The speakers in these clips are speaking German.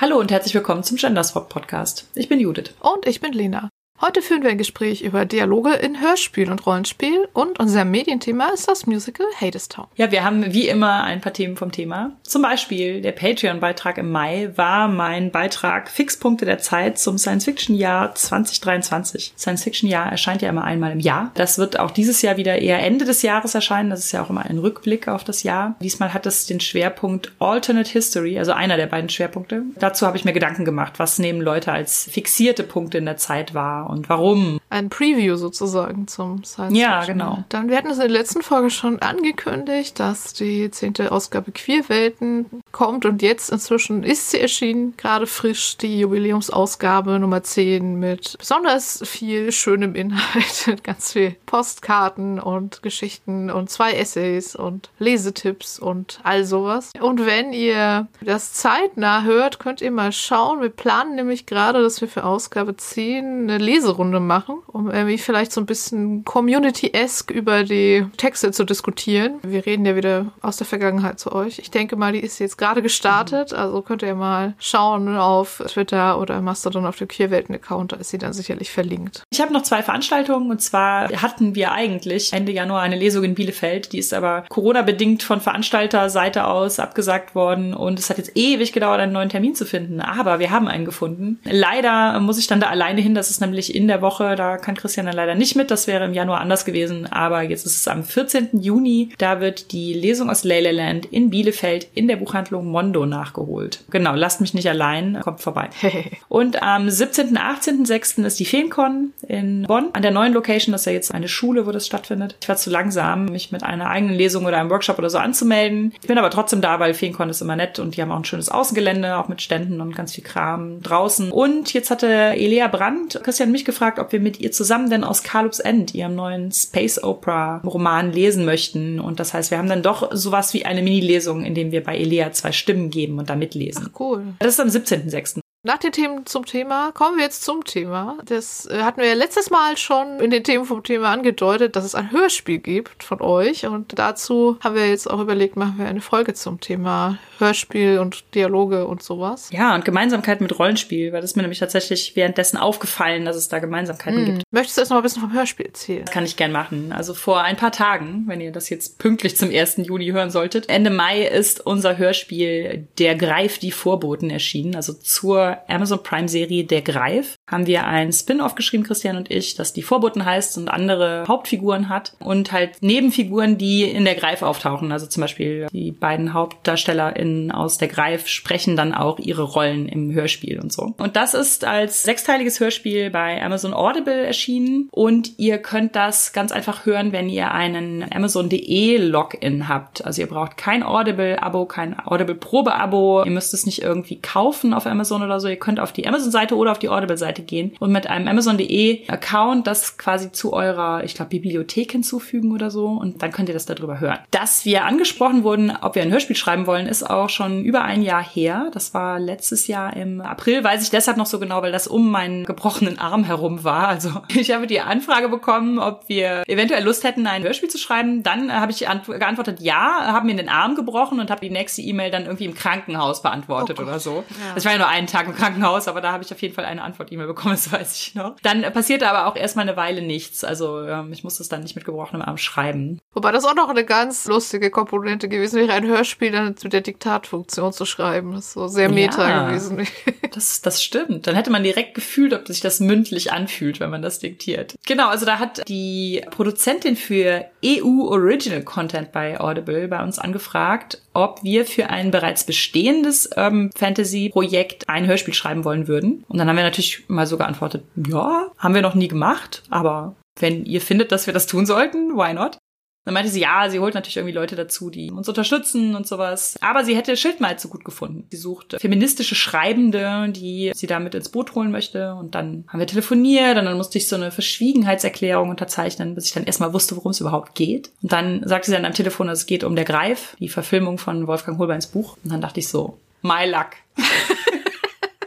Hallo und herzlich willkommen zum Genderswap Podcast. Ich bin Judith. Und ich bin Lena. Heute führen wir ein Gespräch über Dialoge in Hörspiel und Rollenspiel und unser Medienthema ist das Musical Hadestown. Ja, wir haben wie immer ein paar Themen vom Thema. Zum Beispiel der Patreon-Beitrag im Mai war mein Beitrag Fixpunkte der Zeit zum Science-Fiction-Jahr 2023. Science-Fiction-Jahr erscheint ja immer einmal im Jahr. Das wird auch dieses Jahr wieder eher Ende des Jahres erscheinen. Das ist ja auch immer ein Rückblick auf das Jahr. Diesmal hat es den Schwerpunkt Alternate History, also einer der beiden Schwerpunkte. Dazu habe ich mir Gedanken gemacht, was nehmen Leute als fixierte Punkte in der Zeit wahr und warum. Ein Preview sozusagen zum Science Ja, genau. Dann, wir hatten es in der letzten Folge schon angekündigt, dass die zehnte Ausgabe Queerwelten kommt und jetzt inzwischen ist sie erschienen, gerade frisch die Jubiläumsausgabe Nummer 10 mit besonders viel schönem Inhalt, mit ganz viel Postkarten und Geschichten und zwei Essays und Lesetipps und all sowas. Und wenn ihr das zeitnah hört, könnt ihr mal schauen. Wir planen nämlich gerade, dass wir für Ausgabe 10 eine Lese Leserunde machen, um irgendwie vielleicht so ein bisschen Community-esque über die Texte zu diskutieren. Wir reden ja wieder aus der Vergangenheit zu euch. Ich denke mal, die ist jetzt gerade gestartet, also könnt ihr mal schauen auf Twitter oder Mastodon auf dem Queerwelten-Account, da ist sie dann sicherlich verlinkt. Ich habe noch zwei Veranstaltungen und zwar hatten wir eigentlich Ende Januar eine Lesung in Bielefeld, die ist aber Corona-bedingt von Veranstalterseite aus abgesagt worden und es hat jetzt ewig gedauert, einen neuen Termin zu finden, aber wir haben einen gefunden. Leider muss ich dann da alleine hin, das ist nämlich in der Woche. Da kann Christian dann leider nicht mit. Das wäre im Januar anders gewesen. Aber jetzt ist es am 14. Juni. Da wird die Lesung aus Leyland in Bielefeld in der Buchhandlung Mondo nachgeholt. Genau, lasst mich nicht allein. Kommt vorbei. Und am 17. 18. 6. ist die Feencon in Bonn. An der neuen Location, das ist ja jetzt eine Schule, wo das stattfindet. Ich war zu langsam, mich mit einer eigenen Lesung oder einem Workshop oder so anzumelden. Ich bin aber trotzdem da, weil Feencon ist immer nett und die haben auch ein schönes Außengelände, auch mit Ständen und ganz viel Kram draußen. Und jetzt hatte Elea Brandt Christian mich gefragt, ob wir mit ihr zusammen denn aus Carlup's End, ihrem neuen Space Opera Roman lesen möchten. Und das heißt, wir haben dann doch sowas wie eine Mini-Lesung, in dem wir bei Elea zwei Stimmen geben und da mitlesen. Ach, cool. Das ist am 17.06. Nach den Themen zum Thema kommen wir jetzt zum Thema. Das äh, hatten wir ja letztes Mal schon in den Themen vom Thema angedeutet, dass es ein Hörspiel gibt von euch. Und dazu haben wir jetzt auch überlegt, machen wir eine Folge zum Thema Hörspiel und Dialoge und sowas. Ja, und Gemeinsamkeit mit Rollenspiel, weil das ist mir nämlich tatsächlich währenddessen aufgefallen, dass es da Gemeinsamkeiten hm. gibt. Möchtest du erst noch ein bisschen vom Hörspiel erzählen? Das kann ich gern machen. Also vor ein paar Tagen, wenn ihr das jetzt pünktlich zum 1. Juni hören solltet, Ende Mai ist unser Hörspiel Der Greif die Vorboten erschienen, also zur Amazon Prime Serie Der Greif haben wir ein Spin-off geschrieben, Christian und ich, das die Vorboten heißt und andere Hauptfiguren hat und halt Nebenfiguren, die in Der Greif auftauchen. Also zum Beispiel die beiden HauptdarstellerInnen aus Der Greif sprechen dann auch ihre Rollen im Hörspiel und so. Und das ist als sechsteiliges Hörspiel bei Amazon Audible erschienen und ihr könnt das ganz einfach hören, wenn ihr einen Amazon.de Login habt. Also ihr braucht kein Audible-Abo, kein Audible-Probe-Abo. Ihr müsst es nicht irgendwie kaufen auf Amazon oder so. Ihr könnt auf die Amazon-Seite oder auf die Audible-Seite gehen und mit einem Amazon.de Account das quasi zu eurer, ich glaube, Bibliothek hinzufügen oder so und dann könnt ihr das darüber hören. Dass wir angesprochen wurden, ob wir ein Hörspiel schreiben wollen, ist auch schon über ein Jahr her. Das war letztes Jahr im April, weiß ich deshalb noch so genau, weil das um meinen gebrochenen Arm herum war. Also ich habe die Anfrage bekommen, ob wir eventuell Lust hätten, ein Hörspiel zu schreiben. Dann habe ich geantwortet, ja, haben mir den Arm gebrochen und habe die nächste E-Mail dann irgendwie im Krankenhaus beantwortet oh oder so. Ja. Das war ja nur einen Tag im Krankenhaus, aber da habe ich auf jeden Fall eine Antwort-E-Mail bekommen, das weiß ich noch. Dann passierte aber auch erstmal eine Weile nichts. Also ähm, ich musste es dann nicht mit gebrochenem Arm schreiben. Wobei das auch noch eine ganz lustige Komponente gewesen wäre, ein Hörspiel dann zu der Diktatfunktion zu schreiben. Das ist so sehr meta ja, gewesen. das, das stimmt. Dann hätte man direkt gefühlt, ob sich das mündlich anfühlt, wenn man das diktiert. Genau, also da hat die Produzentin für EU Original Content bei Audible bei uns angefragt, ob wir für ein bereits bestehendes Urban Fantasy Projekt ein Hörspiel schreiben wollen würden. Und dann haben wir natürlich mal so geantwortet, ja, haben wir noch nie gemacht, aber wenn ihr findet, dass wir das tun sollten, why not? Dann meinte sie, ja, sie holt natürlich irgendwie Leute dazu, die uns unterstützen und sowas. Aber sie hätte Schildmalz so gut gefunden. Sie sucht feministische Schreibende, die sie damit ins Boot holen möchte. Und dann haben wir telefoniert und dann musste ich so eine Verschwiegenheitserklärung unterzeichnen, bis ich dann erstmal wusste, worum es überhaupt geht. Und dann sagte sie dann am Telefon, es geht um Der Greif, die Verfilmung von Wolfgang Holbeins Buch. Und dann dachte ich so, my luck.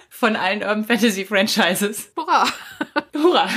von allen Urban Fantasy Franchises. Hurra! Hurra!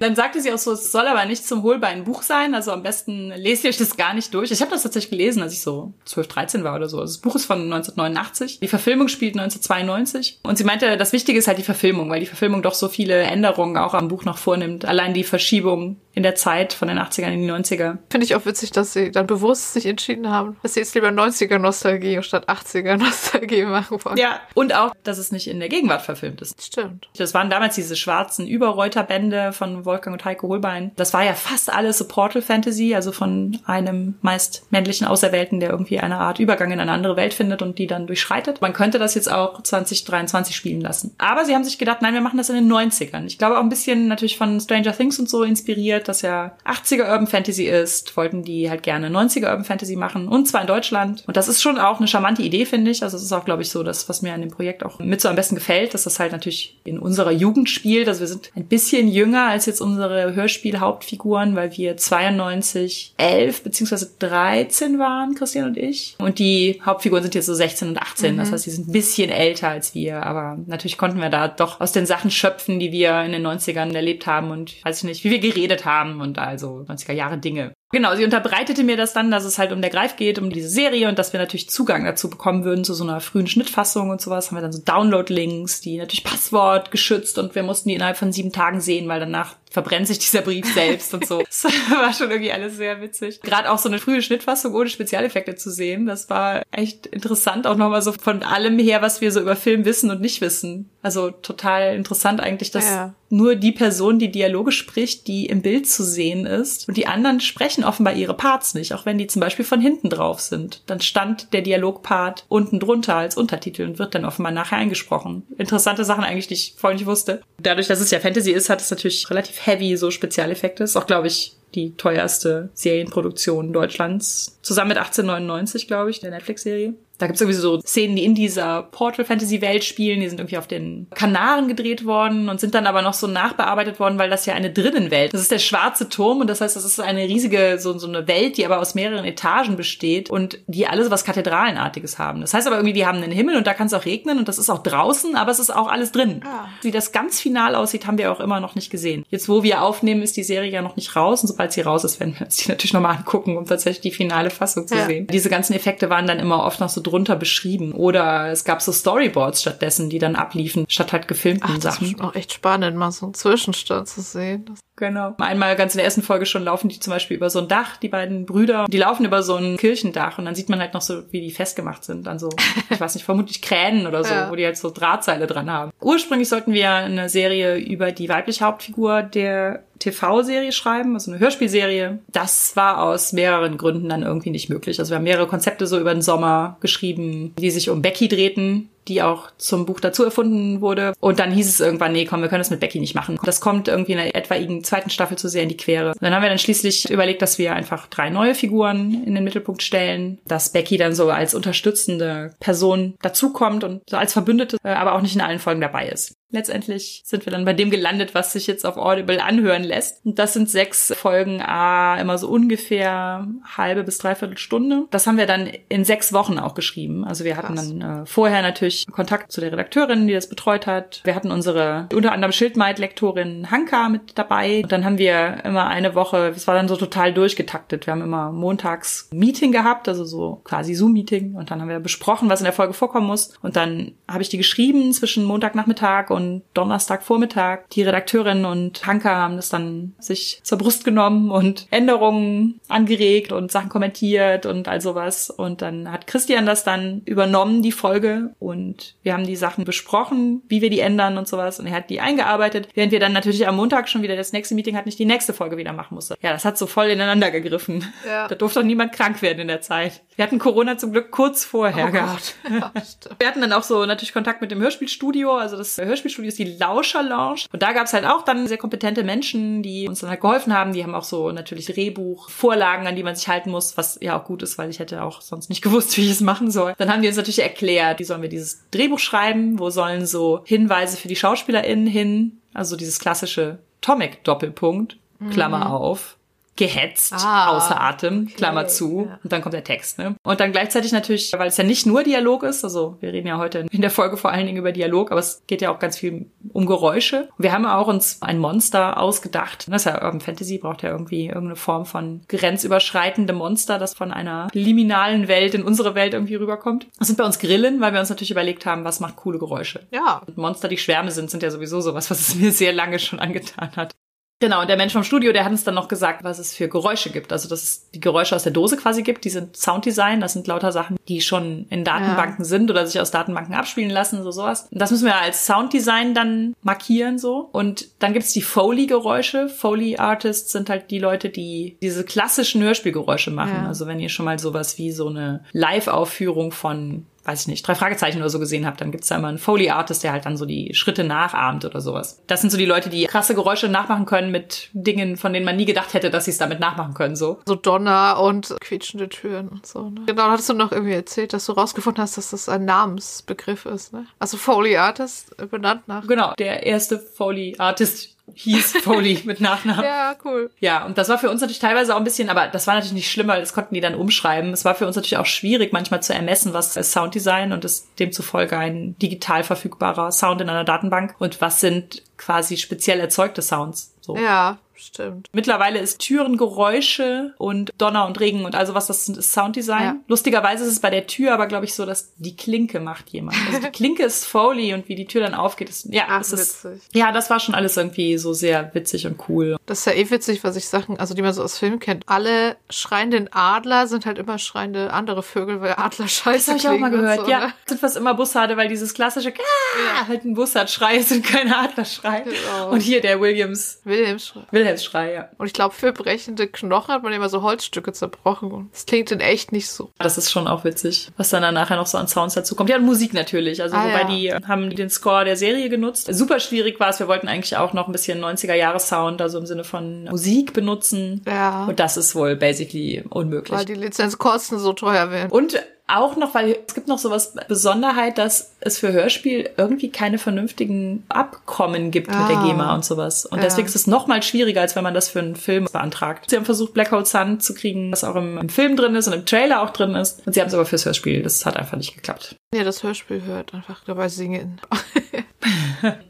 Dann sagte sie auch so, es soll aber nicht zum Hohlbein Buch sein, also am besten lest ihr euch das gar nicht durch. Ich habe das tatsächlich gelesen, als ich so 12, 13 war oder so. Also das Buch ist von 1989. Die Verfilmung spielt 1992. Und sie meinte, das Wichtige ist halt die Verfilmung, weil die Verfilmung doch so viele Änderungen auch am Buch noch vornimmt. Allein die Verschiebung in der Zeit von den 80ern in die 90er. Finde ich auch witzig, dass sie dann bewusst sich entschieden haben, dass sie jetzt lieber 90er Nostalgie statt 80er Nostalgie machen wollen. Ja, und auch, dass es nicht in der Gegenwart verfilmt ist. Stimmt. Das waren damals diese schwarzen Überreuterbände von Wolfgang und Heiko Holbein. Das war ja fast alles so Portal Fantasy, also von einem meist männlichen Auserwählten, der irgendwie eine Art Übergang in eine andere Welt findet und die dann durchschreitet. Man könnte das jetzt auch 2023 spielen lassen. Aber sie haben sich gedacht, nein, wir machen das in den 90ern. Ich glaube auch ein bisschen natürlich von Stranger Things und so inspiriert, das ja 80er Urban Fantasy ist, wollten die halt gerne 90er Urban Fantasy machen und zwar in Deutschland. Und das ist schon auch eine charmante Idee, finde ich. Also es ist auch, glaube ich, so das, was mir an dem Projekt auch mit so am besten gefällt, dass das halt natürlich in unserer Jugend spielt. Also wir sind ein bisschen jünger als jetzt unsere Hörspiel-Hauptfiguren, weil wir 92, 11 beziehungsweise 13 waren, Christian und ich. Und die Hauptfiguren sind jetzt so 16 und 18. Mhm. Das heißt, die sind ein bisschen älter als wir. Aber natürlich konnten wir da doch aus den Sachen schöpfen, die wir in den 90ern erlebt haben und weiß ich nicht, wie wir geredet haben und also 90er Jahre Dinge. Genau, sie unterbreitete mir das dann, dass es halt um der Greif geht, um diese Serie und dass wir natürlich Zugang dazu bekommen würden zu so einer frühen Schnittfassung und sowas. Haben wir dann so Download-Links, die natürlich Passwort geschützt und wir mussten die innerhalb von sieben Tagen sehen, weil danach verbrennt sich dieser Brief selbst und so. Das war schon irgendwie alles sehr witzig. Gerade auch so eine frühe Schnittfassung ohne Spezialeffekte zu sehen, das war echt interessant, auch nochmal so von allem her, was wir so über Film wissen und nicht wissen. Also total interessant eigentlich, dass ja. nur die Person, die Dialoge spricht, die im Bild zu sehen ist und die anderen sprechen offenbar ihre Parts nicht, auch wenn die zum Beispiel von hinten drauf sind. Dann stand der Dialogpart unten drunter als Untertitel und wird dann offenbar nachher eingesprochen. Interessante Sachen eigentlich, die ich vorhin nicht wusste. Dadurch, dass es ja Fantasy ist, hat es natürlich relativ heavy so Spezialeffekte. Ist auch, glaube ich, die teuerste Serienproduktion Deutschlands. Zusammen mit 1899, glaube ich, der Netflix-Serie. Da gibt's irgendwie so Szenen, die in dieser Portal-Fantasy-Welt spielen. Die sind irgendwie auf den Kanaren gedreht worden und sind dann aber noch so nachbearbeitet worden, weil das ja eine Drinnenwelt. Das ist der schwarze Turm und das heißt, das ist eine riesige, so, so eine Welt, die aber aus mehreren Etagen besteht und die alles was Kathedralenartiges haben. Das heißt aber irgendwie, die haben einen Himmel und da kann es auch regnen und das ist auch draußen, aber es ist auch alles drin. Ah. Wie das ganz final aussieht, haben wir auch immer noch nicht gesehen. Jetzt, wo wir aufnehmen, ist die Serie ja noch nicht raus und sobald sie raus ist, werden wir uns die natürlich nochmal angucken, um tatsächlich die finale Fassung zu ja. sehen. Diese ganzen Effekte waren dann immer oft noch so drunter beschrieben. Oder es gab so Storyboards stattdessen, die dann abliefen, statt halt gefilmten Ach, Sachen. Das ist auch echt spannend, mal so einen Zwischenstand zu sehen. Das Genau. Einmal ganz in der ersten Folge schon laufen die zum Beispiel über so ein Dach, die beiden Brüder. Die laufen über so ein Kirchendach und dann sieht man halt noch so, wie die festgemacht sind. An so, ich weiß nicht, vermutlich Kränen oder so, ja. wo die halt so Drahtseile dran haben. Ursprünglich sollten wir eine Serie über die weibliche Hauptfigur der TV-Serie schreiben, also eine Hörspielserie. Das war aus mehreren Gründen dann irgendwie nicht möglich. Also wir haben mehrere Konzepte so über den Sommer geschrieben, die sich um Becky drehten, die auch zum Buch dazu erfunden wurde. Und dann hieß es irgendwann, nee, komm, wir können das mit Becky nicht machen. Das kommt irgendwie in der etwaigen zweiten Staffel zu sehr in die Quere. Und dann haben wir dann schließlich überlegt, dass wir einfach drei neue Figuren in den Mittelpunkt stellen, dass Becky dann so als unterstützende Person dazukommt und so als Verbündete, äh, aber auch nicht in allen Folgen dabei ist. Letztendlich sind wir dann bei dem gelandet, was sich jetzt auf Audible anhören lässt. Und das sind sechs Folgen, ah, immer so ungefähr halbe bis dreiviertel Stunde. Das haben wir dann in sechs Wochen auch geschrieben. Also wir hatten Krass. dann äh, vorher natürlich Kontakt zu der Redakteurin, die das betreut hat. Wir hatten unsere unter anderem Schildmeid-Lektorin Hanka mit dabei. Und dann haben wir immer eine Woche, es war dann so total durchgetaktet. Wir haben immer montags Meeting gehabt, also so quasi Zoom-Meeting. Und dann haben wir besprochen, was in der Folge vorkommen muss. Und dann habe ich die geschrieben zwischen Montagnachmittag und Donnerstagvormittag. Die Redakteurin und Hanka haben das dann sich zur Brust genommen und Änderungen angeregt und Sachen kommentiert und all sowas. Und dann hat Christian das dann übernommen, die Folge. Und wir haben die Sachen besprochen, wie wir die ändern und sowas. Und er hat die eingearbeitet, während wir dann natürlich am Montag schon wieder das nächste Meeting hatten, nicht die nächste Folge wieder machen musste. Ja, das hat so voll ineinander gegriffen. Ja. Da durfte doch niemand krank werden in der Zeit. Wir hatten Corona zum Glück kurz vorher oh gehabt. Ja, wir hatten dann auch so natürlich Kontakt mit dem Hörspielstudio. Also das Hörspiel Hörspielstudio ist die Lauscher Lounge. Und da gab es halt auch dann sehr kompetente Menschen, die uns dann halt geholfen haben. Die haben auch so natürlich Drehbuchvorlagen, an die man sich halten muss, was ja auch gut ist, weil ich hätte auch sonst nicht gewusst, wie ich es machen soll. Dann haben die uns natürlich erklärt, wie sollen wir dieses Drehbuch schreiben, wo sollen so Hinweise für die SchauspielerInnen hin, also dieses klassische Tomic-Doppelpunkt, Klammer mhm. auf, gehetzt, Ah, außer Atem, Klammer zu. ja. Und dann kommt der Text, ne? Und dann gleichzeitig natürlich, weil es ja nicht nur Dialog ist, also wir reden ja heute in der Folge vor allen Dingen über Dialog, aber es geht ja auch ganz viel um Geräusche. Wir haben auch uns ein Monster ausgedacht. Das ist ja Urban Fantasy, braucht ja irgendwie irgendeine Form von grenzüberschreitendem Monster, das von einer liminalen Welt in unsere Welt irgendwie rüberkommt. Das sind bei uns Grillen, weil wir uns natürlich überlegt haben, was macht coole Geräusche. Ja. Und Monster, die Schwärme sind, sind ja sowieso sowas, was es mir sehr lange schon angetan hat. Genau, und der Mensch vom Studio, der hat uns dann noch gesagt, was es für Geräusche gibt. Also, dass es die Geräusche aus der Dose quasi gibt, die sind Sounddesign, das sind lauter Sachen, die schon in Datenbanken sind oder sich aus Datenbanken abspielen lassen, so sowas. Und das müssen wir als Sounddesign dann markieren so. Und dann gibt's die Foley-Geräusche. Foley-Artists sind halt die Leute, die diese klassischen Hörspielgeräusche machen. Ja. Also wenn ihr schon mal sowas wie so eine Live-Aufführung von weiß ich nicht, drei Fragezeichen oder so gesehen habt, dann gibt's da immer einen Foley-Artist, der halt dann so die Schritte nachahmt oder sowas. Das sind so die Leute, die krasse Geräusche nachmachen können mit Dingen, von denen man nie gedacht hätte, dass sie es damit nachmachen können, so. So Donner und quietschende Türen und so. Ne? Genau, hattest du noch irgendwie erzählt, dass du rausgefunden hast, dass das ein Namensbegriff ist. Ne? Also Foley Artist äh, benannt nach. Genau, der erste Foley-Artist hieß Foley mit Nachnamen. Ja, cool. Ja, und das war für uns natürlich teilweise auch ein bisschen, aber das war natürlich nicht schlimm, weil das konnten die dann umschreiben. Es war für uns natürlich auch schwierig, manchmal zu ermessen, was ist Sounddesign und ist demzufolge ein digital verfügbarer Sound in einer Datenbank und was sind quasi speziell erzeugte Sounds. So. Ja, stimmt. Mittlerweile ist Türengeräusche und Donner und Regen und also was das ist Sounddesign. Ja. Lustigerweise ist es bei der Tür aber glaube ich so, dass die Klinke macht jemand. Also die Klinke ist Foley und wie die Tür dann aufgeht, ist ja, Ach, ist witzig. ja, das war schon alles irgendwie so sehr witzig und cool. Das ist ja eh witzig, was ich Sachen, also die man so aus Filmen kennt. Alle schreienden Adler sind halt immer schreiende andere Vögel, weil Adler scheiße Das habe ich auch mal gehört. So, ja, ne? sind fast immer Bussarde, weil dieses klassische ah, halt ein Bussardschrei ist und kein Adlerschrei. Genau. Und hier der Williams Wilhelmsschrei. Wilhelmsschrei, ja. Und ich glaube, für brechende Knochen hat man immer so Holzstücke zerbrochen. Das klingt in echt nicht so. Das ist schon auch witzig, was dann, dann nachher noch so an Sounds dazu kommt. Ja, und Musik natürlich. Also, Ah, wobei ja. die haben den Score der Serie genutzt. Super schwierig war es. Wir wollten eigentlich auch noch ein bisschen 90er-Jahres-Sound, also im Sinne von Musik benutzen. Ja. Und das ist wohl basically unmöglich. Weil die Lizenzkosten so teuer werden. Und auch noch, weil es gibt noch sowas Besonderheit, dass es für Hörspiel irgendwie keine vernünftigen Abkommen gibt mit der Ah. GEMA und sowas. Und Ja. deswegen ist es noch mal schwieriger, als wenn man das für einen Film beantragt. Sie haben versucht, Black Hole Sun zu kriegen, was auch im, im Film drin ist und im Trailer auch drin ist. Und sie haben es aber fürs Hörspiel. Das hat einfach nicht geklappt. Ja, das Hörspiel hört einfach dabei singen.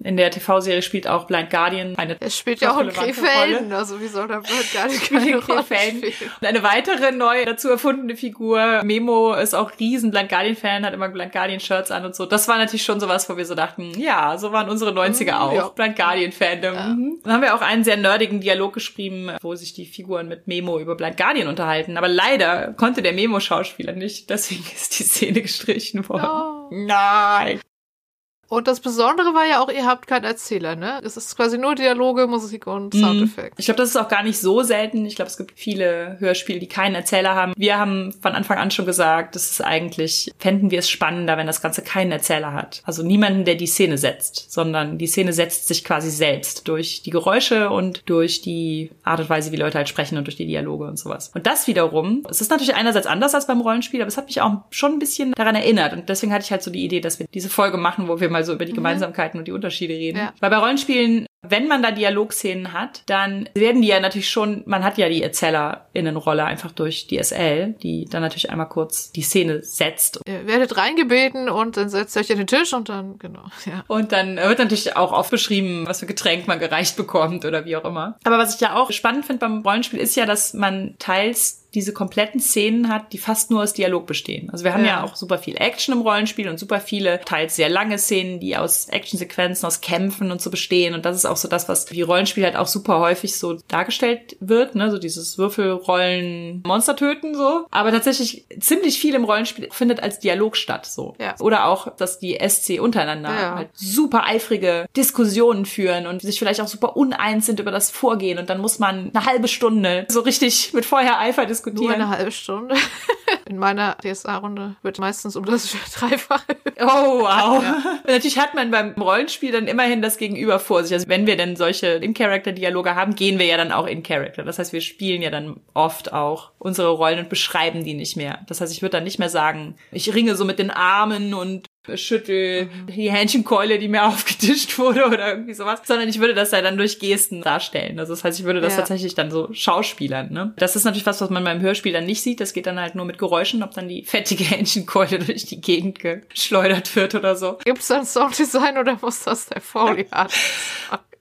In der TV-Serie spielt auch Blind Guardian eine Es spielt ja auch in Krefelden, also wie soll da nicht Spielt keine in Rolle Krefelden. spielen? Und eine weitere neu dazu erfundene Figur, Memo, ist auch riesen Blind Guardian-Fan, hat immer Blind Guardian-Shirts an und so. Das war natürlich schon sowas, wo wir so dachten, ja, so waren unsere 90er auch. ja. Blind Guardian-Fandom. Mhm. Dann haben wir auch einen sehr nerdigen Dialog geschrieben, wo sich die Figuren mit Memo über Blind Guardian unterhalten. Aber leider konnte der Memo-Schauspieler nicht, deswegen ist die Szene gestrichen worden. Oh. Nein. Und das Besondere war ja auch, ihr habt keinen Erzähler, ne? Es ist quasi nur Dialoge, Musik und Soundeffekte. Ich glaube, das ist auch gar nicht so selten. Ich glaube, es gibt viele Hörspiele, die keinen Erzähler haben. Wir haben von Anfang an schon gesagt, das ist eigentlich, fänden wir es spannender, wenn das Ganze keinen Erzähler hat. Also niemanden, der die Szene setzt, sondern die Szene setzt sich quasi selbst durch die Geräusche und durch die Art und Weise, wie Leute halt sprechen und durch die Dialoge und sowas. Und das wiederum, es ist natürlich einerseits anders als beim Rollenspiel, aber es hat mich auch schon ein bisschen daran erinnert. Und deswegen hatte ich halt so die Idee, dass wir diese Folge machen, wo wir mal so über die Gemeinsamkeiten und die Unterschiede reden. Ja. Weil bei Rollenspielen wenn man da Dialogszenen hat, dann werden die ja natürlich schon, man hat ja die ErzählerInnenrolle einfach durch die SL, die dann natürlich einmal kurz die Szene setzt. Ihr werdet reingebeten und dann setzt ihr euch an den Tisch und dann, genau, ja. Und dann wird natürlich auch oft beschrieben, was für Getränk man gereicht bekommt oder wie auch immer. Aber was ich ja auch spannend finde beim Rollenspiel ist ja, dass man teils diese kompletten Szenen hat, die fast nur aus Dialog bestehen. Also wir haben ja, Ja. auch super viel Action im Rollenspiel und super viele, teils sehr lange Szenen, die aus Actionsequenzen, aus Kämpfen und so bestehen. Und das ist auch so das, was wie Rollenspiel halt auch super häufig so dargestellt wird, ne? So dieses Würfelrollen, Monster töten so. Aber tatsächlich ziemlich viel im Rollenspiel findet als Dialog statt so. Ja. Oder auch, dass die SC untereinander Ja. halt super eifrige Diskussionen führen und sich vielleicht auch super uneins sind über das Vorgehen. Und dann muss man eine halbe Stunde so richtig mit Feuereifer Nur diskutieren. eine halbe Stunde. In meiner DSA-Runde wird meistens um das Dreifache. Oh, wow. Und natürlich hat man beim Rollenspiel dann immerhin das Gegenüber vor sich. Also wenn wir denn solche In-Character-Dialoge haben, gehen wir ja dann auch in-Character. Das heißt, wir spielen ja dann oft auch unsere Rollen und beschreiben die nicht mehr. Das heißt, ich würde dann nicht mehr sagen, ich ringe so mit den Armen und schüttel die Hähnchenkeule, die mir aufgetischt wurde oder irgendwie sowas, sondern ich würde das ja dann durch Gesten darstellen. Also das heißt, ich würde das Ja. tatsächlich dann so schauspielern. Ne? Das ist natürlich was, was man beim Hörspiel dann nicht sieht. Das geht dann halt nur mit Geräuschen, ob dann die fettige Hähnchenkeule durch die Gegend geschleudert wird oder so. Gibt es dann Sounddesign oder muss das der Foley Art?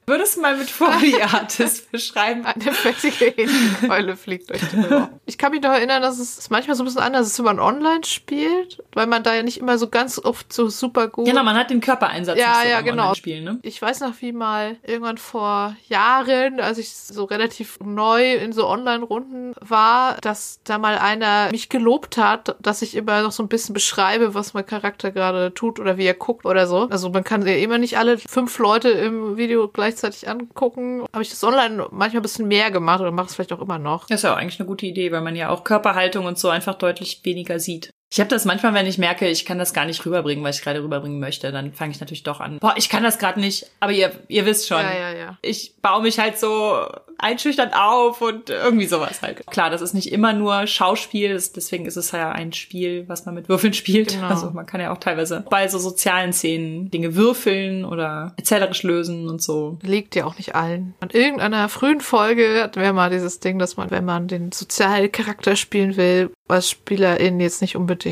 Würdest du mal mit Foley Artist beschreiben? Eine fettige Hähnchenkeule fliegt durch den Raum. Ich kann mich noch erinnern, dass es manchmal so ein bisschen anders ist, wenn man online spielt, weil man da ja nicht immer so ganz oft so super gut. Genau, man hat den Körpereinsatz Ja, ja, genau. Online-Spielen, ne? Ich weiß noch, wie mal irgendwann vor Jahren, als ich so relativ neu in so Online-Runden war, dass da mal einer mich gelobt hat, dass ich immer noch so ein bisschen beschreibe, was mein Charakter gerade tut oder wie er guckt oder so. Also man kann ja immer nicht alle fünf Leute im Video gleichzeitig angucken. Habe ich das online manchmal ein bisschen mehr gemacht oder mache es vielleicht auch immer noch. Das ist ja auch eigentlich eine gute Idee, weil man ja auch Körperhaltung und so einfach deutlich weniger sieht. Ich habe das manchmal, wenn ich merke, ich kann das gar nicht rüberbringen, was ich gerade rüberbringen möchte, dann fange ich natürlich doch an. Boah, ich kann das gerade nicht, aber ihr, ihr wisst schon. Ja, ja, ja. Ich baue mich halt so einschüchternd auf und irgendwie sowas halt. Klar, das ist nicht immer nur Schauspiel, deswegen ist es ja ein Spiel, was man mit Würfeln spielt. Genau. Also man kann ja auch teilweise bei so sozialen Szenen Dinge würfeln oder erzählerisch lösen und so. Liegt ja auch nicht allen. An irgendeiner frühen Folge hatten wir mal dieses Ding, dass man, wenn man den Sozialcharakter spielen will, als Spielerin jetzt nicht unbedingt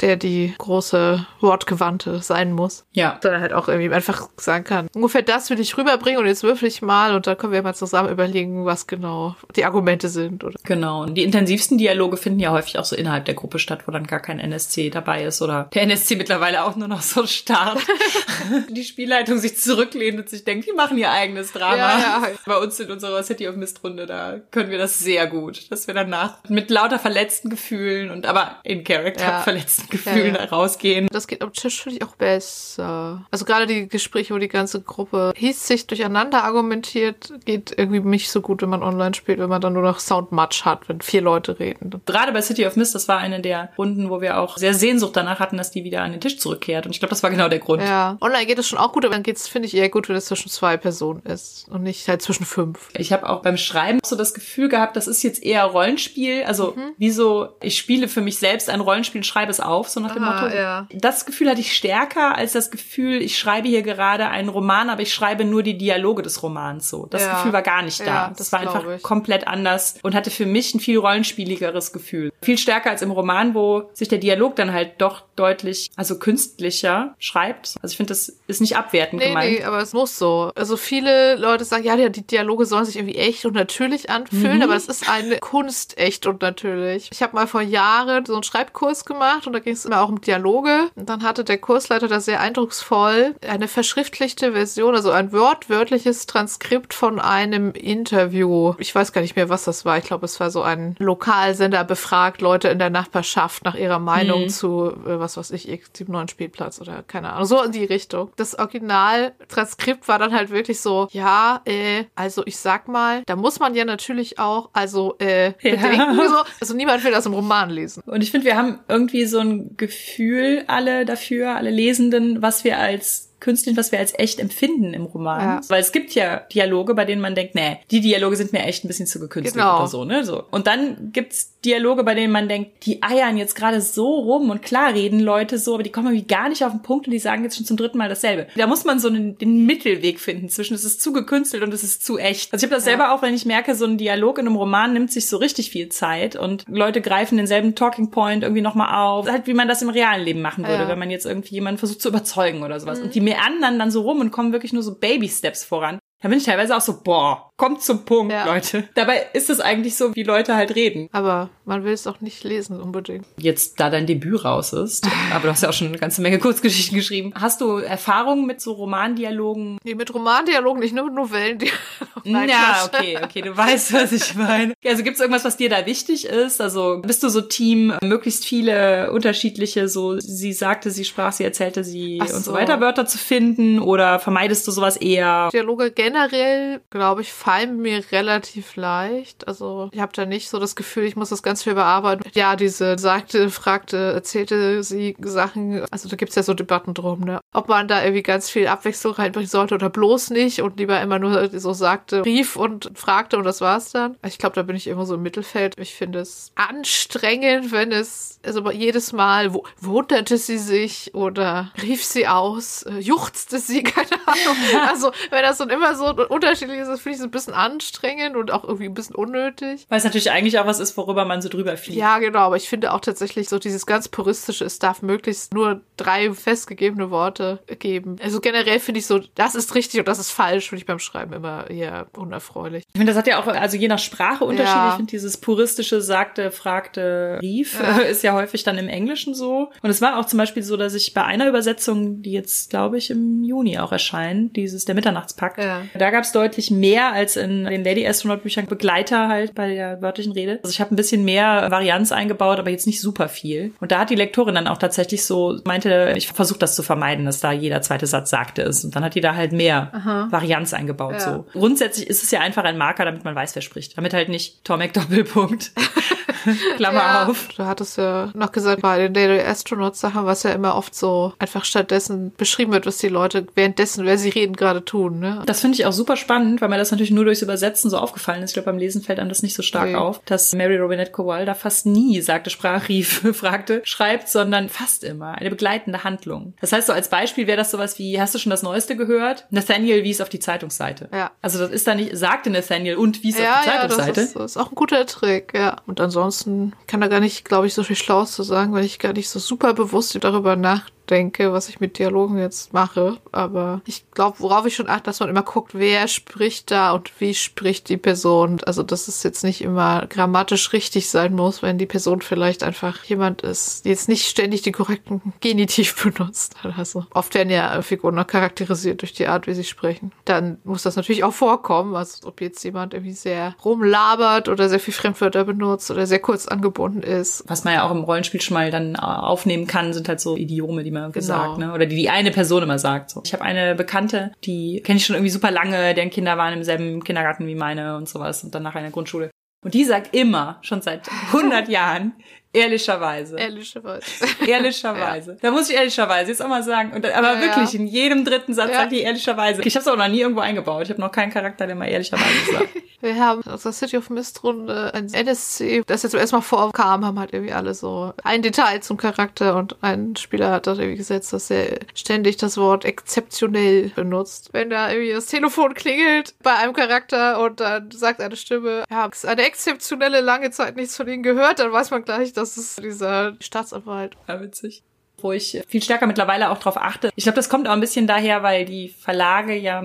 der die große Wortgewandte sein muss, Ja. sondern halt auch irgendwie einfach sagen kann, ungefähr das will ich rüberbringen und jetzt würfel ich mal und dann können wir mal zusammen überlegen, was genau die Argumente sind. Oder Genau. Und die intensivsten Dialoge finden ja häufig auch so innerhalb der Gruppe statt, wo dann gar kein NSC dabei ist oder der NSC mittlerweile auch nur noch so starrt. die Spielleitung sich zurücklehnt und sich denkt, wir machen ihr eigenes Drama. Ja, ja. Bei uns in unserer City of Mist Runde, da können wir das sehr gut, dass wir danach mit lauter verletzten Gefühlen und aber in Character Ja. verletzten Gefühlen Ja, ja. rausgehen. das geht am Tisch, finde ich, auch besser. Also gerade die Gespräche, wo die ganze Gruppe hieß sich durcheinander argumentiert, geht irgendwie nicht so gut, wenn man online spielt, wenn man dann nur noch Soundmatch hat, wenn vier Leute reden. Gerade bei City of Mist, das war eine der Runden, wo wir auch sehr Sehnsucht danach hatten, dass die wieder an den Tisch zurückkehrt. Und ich glaube, das war genau der Grund. Ja, online geht es schon auch gut, aber dann geht es, finde ich, eher gut, wenn es zwischen zwei Personen ist und nicht halt zwischen fünf. Ich habe auch beim Schreiben so das Gefühl gehabt, das ist jetzt eher Rollenspiel. Also Mhm. wie so, ich spiele für mich selbst ein Rollenspiel, schreibe es auf, so nach dem Ah, Motto. ja. Das Gefühl hatte ich stärker als das Gefühl, ich schreibe hier gerade einen Roman, aber ich schreibe nur die Dialoge des Romans so. Das Ja. Gefühl war gar nicht da. Ja, das, das war einfach ich. komplett anders und hatte für mich ein viel rollenspieligeres Gefühl. Viel stärker als im Roman, wo sich der Dialog dann halt doch deutlich, also künstlicher schreibt. Also ich finde, das ist nicht abwertend Nee, gemeint. nee, aber es muss so. Also viele Leute sagen, ja, die, die Dialoge sollen sich irgendwie echt und natürlich anfühlen, Mhm. aber es ist eine Kunst echt und natürlich. Ich habe mal vor Jahren so einen Schreibkurs gemacht und da ging es immer auch um Dialoge. Und dann hatte der Kursleiter da sehr eindrucksvoll eine verschriftlichte Version, also ein wortwörtliches Transkript von einem Interview. Ich weiß gar nicht mehr, was das war. Ich glaube, es war so ein Lokalsender befragt Leute in der Nachbarschaft nach ihrer Meinung Mhm. zu, äh, was weiß ich, X79 Spielplatz oder keine Ahnung. So in die Richtung. Das Original-Transkript war dann halt wirklich so, ja, äh, also ich sag mal, da muss man ja natürlich auch, also, äh, Ja. bedenken, so. Also niemand will das im Roman lesen. Und ich finde, wir haben irgendwie so ein Gefühl alle dafür, alle Lesenden, was wir als künstlich, was wir als echt empfinden im Roman. Ja. Weil es gibt ja Dialoge, bei denen man denkt, nee, die Dialoge sind mir echt ein bisschen zu gekünstelt Genau. oder so, ne? So. Und dann gibt's Dialoge, bei denen man denkt, die eiern jetzt gerade so rum und klar reden Leute so, aber die kommen irgendwie gar nicht auf den Punkt und die sagen jetzt schon zum dritten Mal dasselbe. Da muss man so einen, den Mittelweg finden zwischen es ist zu gekünstelt und es ist zu echt. Also ich habe das Ja. selber auch, wenn ich merke, so ein Dialog in einem Roman nimmt sich so richtig viel Zeit und Leute greifen denselben Talking Point irgendwie nochmal auf. Halt wie man das im realen Leben machen würde, Ja. wenn man jetzt irgendwie jemanden versucht zu überzeugen oder sowas. Und die meandern dann so rum und kommen wirklich nur so Baby-Steps voran. Da bin ich teilweise auch so, boah, kommt zum Punkt, Ja. Leute. Dabei ist es eigentlich so, wie Leute halt reden. Aber man will es auch nicht lesen unbedingt. Jetzt, da dein Debüt raus ist, aber du hast ja auch schon eine ganze Menge Kurzgeschichten geschrieben. Hast du Erfahrungen mit so Romandialogen? Nee, mit Romandialogen, nicht nur mit Novellendialogen. Ja, Quatsch. okay, okay, du weißt, was ich meine. Also gibt's irgendwas, was dir da wichtig ist? Also bist du so Team, möglichst viele unterschiedliche, so sie sagte, sie sprach, sie erzählte sie Ach und so so. weiter Wörter zu finden? Oder vermeidest du sowas eher? Dialoge generell, glaube ich, fallen mir relativ leicht. Also ich habe da nicht so das Gefühl, ich muss das ganz viel bearbeiten. Ja, diese sagte, fragte, erzählte sie Sachen. Also da gibt's ja so Debatten drum, ne? Ob man da irgendwie ganz viel Abwechslung reinbringen sollte oder bloß nicht und lieber immer nur so sagte, rief und fragte und das war's dann. Ich glaube, da bin ich immer so im Mittelfeld. Ich finde es anstrengend, wenn es, also jedes Mal wo, wunderte sie sich oder rief sie aus, äh, juchzte sie, keine Ahnung. Also wenn das dann immer so unterschiedlich ist, finde ich es ein bisschen anstrengend und auch irgendwie ein bisschen unnötig. Weil es natürlich eigentlich auch was ist, worüber man so drüber fliegt. Ja, genau, aber ich finde auch tatsächlich so dieses ganz puristische, es darf möglichst nur drei festgegebene Worte geben. Also generell finde ich so, das ist richtig und das ist falsch, finde ich beim Schreiben immer eher unerfreulich. Ich finde, das hat ja auch, also je nach Sprache Unterschiede. Ja. Ich finde, dieses puristische sagte, fragte, rief, ja. ist ja häufig dann im Englischen so. Und es war auch zum Beispiel so, dass ich bei einer Übersetzung, die jetzt, glaube ich, im Juni auch erscheint, dieses der Mitternachtspakt, ja. da gab es deutlich mehr als in den Lady Astronaut Büchern Begleiter halt bei der wörtlichen Rede. Also ich habe ein bisschen mehr Varianz eingebaut, aber jetzt nicht super viel. Und da hat die Lektorin dann auch tatsächlich so meinte, ich versuche das zu vermeiden, dass da jeder zweite Satz sagte ist. Und dann hat die da halt mehr Aha. Varianz eingebaut. Ja. So grundsätzlich ist es ja einfach ein Marker, damit man weiß, wer spricht. Damit halt nicht Tomek Doppelpunkt. Klammer ja. auf. Du hattest ja noch gesagt, bei den Daily Astronaut Sachen, was ja immer oft so einfach stattdessen beschrieben wird, was die Leute währenddessen, wer sie reden, gerade tun. Ne? Das finde ich auch super spannend, weil mir das natürlich nur durchs Übersetzen so aufgefallen ist. Ich glaube, beim Lesen fällt einem das nicht so stark okay. auf, dass Mary Robinette Kowal da fast nie sagte, sprach, rief, fragte, schreibt, sondern fast immer eine begleitende Handlung. Das heißt, so als Beispiel wäre das sowas wie, hast du schon das Neueste gehört? Nathaniel wies auf die Zeitungsseite. Ja. Also das ist da nicht, sagte Nathaniel und wies ja, auf die Zeitungsseite. Ja, das ist, das ist auch ein guter Trick, ja. Und ansonsten kann da gar nicht, glaube ich, so viel Schlaues zu sagen, weil ich gar nicht so super bewusst darüber nachdenke denke, was ich mit Dialogen jetzt mache. Aber ich glaube, worauf ich schon achte, dass man immer guckt, wer spricht da und wie spricht die Person. Also, dass es jetzt nicht immer grammatisch richtig sein muss, wenn die Person vielleicht einfach jemand ist, die jetzt nicht ständig den korrekten Genitiv benutzt. Also, oft werden ja Figuren noch charakterisiert durch die Art, wie sie sprechen. Dann muss das natürlich auch vorkommen, also ob jetzt jemand irgendwie sehr rumlabert oder sehr viel Fremdwörter benutzt oder sehr kurz angebunden ist. Was man ja auch im Rollenspiel schon mal dann aufnehmen kann, sind halt so Idiome, die man immer gesagt, genau. ne? Oder die die eine Person immer sagt. So. Ich habe eine Bekannte, die kenne ich schon irgendwie super lange, deren Kinder waren im selben Kindergarten wie meine und sowas und dann nach einer Grundschule. Und die sagt immer, schon seit 100 Jahren, Ehrlicherweise. Ehrlicherweise. Ehrlicherweise. Ja. Da muss ich ehrlicherweise jetzt auch mal sagen. Und, aber ja, wirklich, ja. in jedem dritten Satz sagt die ehrlicherweise. Ich habe es auch noch nie irgendwo eingebaut. Ich habe noch keinen Charakter, der mal ehrlicherweise sagt. Wir haben aus der City of Mist Runde ein NSC, das jetzt erstmal vorkam, haben halt irgendwie alle so ein Detail zum Charakter und ein Spieler hat das irgendwie gesetzt, dass er ständig das Wort exzeptionell benutzt. Wenn da irgendwie das Telefon klingelt bei einem Charakter und dann sagt eine Stimme, ja, eine exzeptionelle lange Zeit nichts von ihnen gehört, dann weiß man gleich, das ist dieser Staatsanwalt. Ja, witzig wo ich viel stärker mittlerweile auch drauf achte. Ich glaube, das kommt auch ein bisschen daher, weil die Verlage ja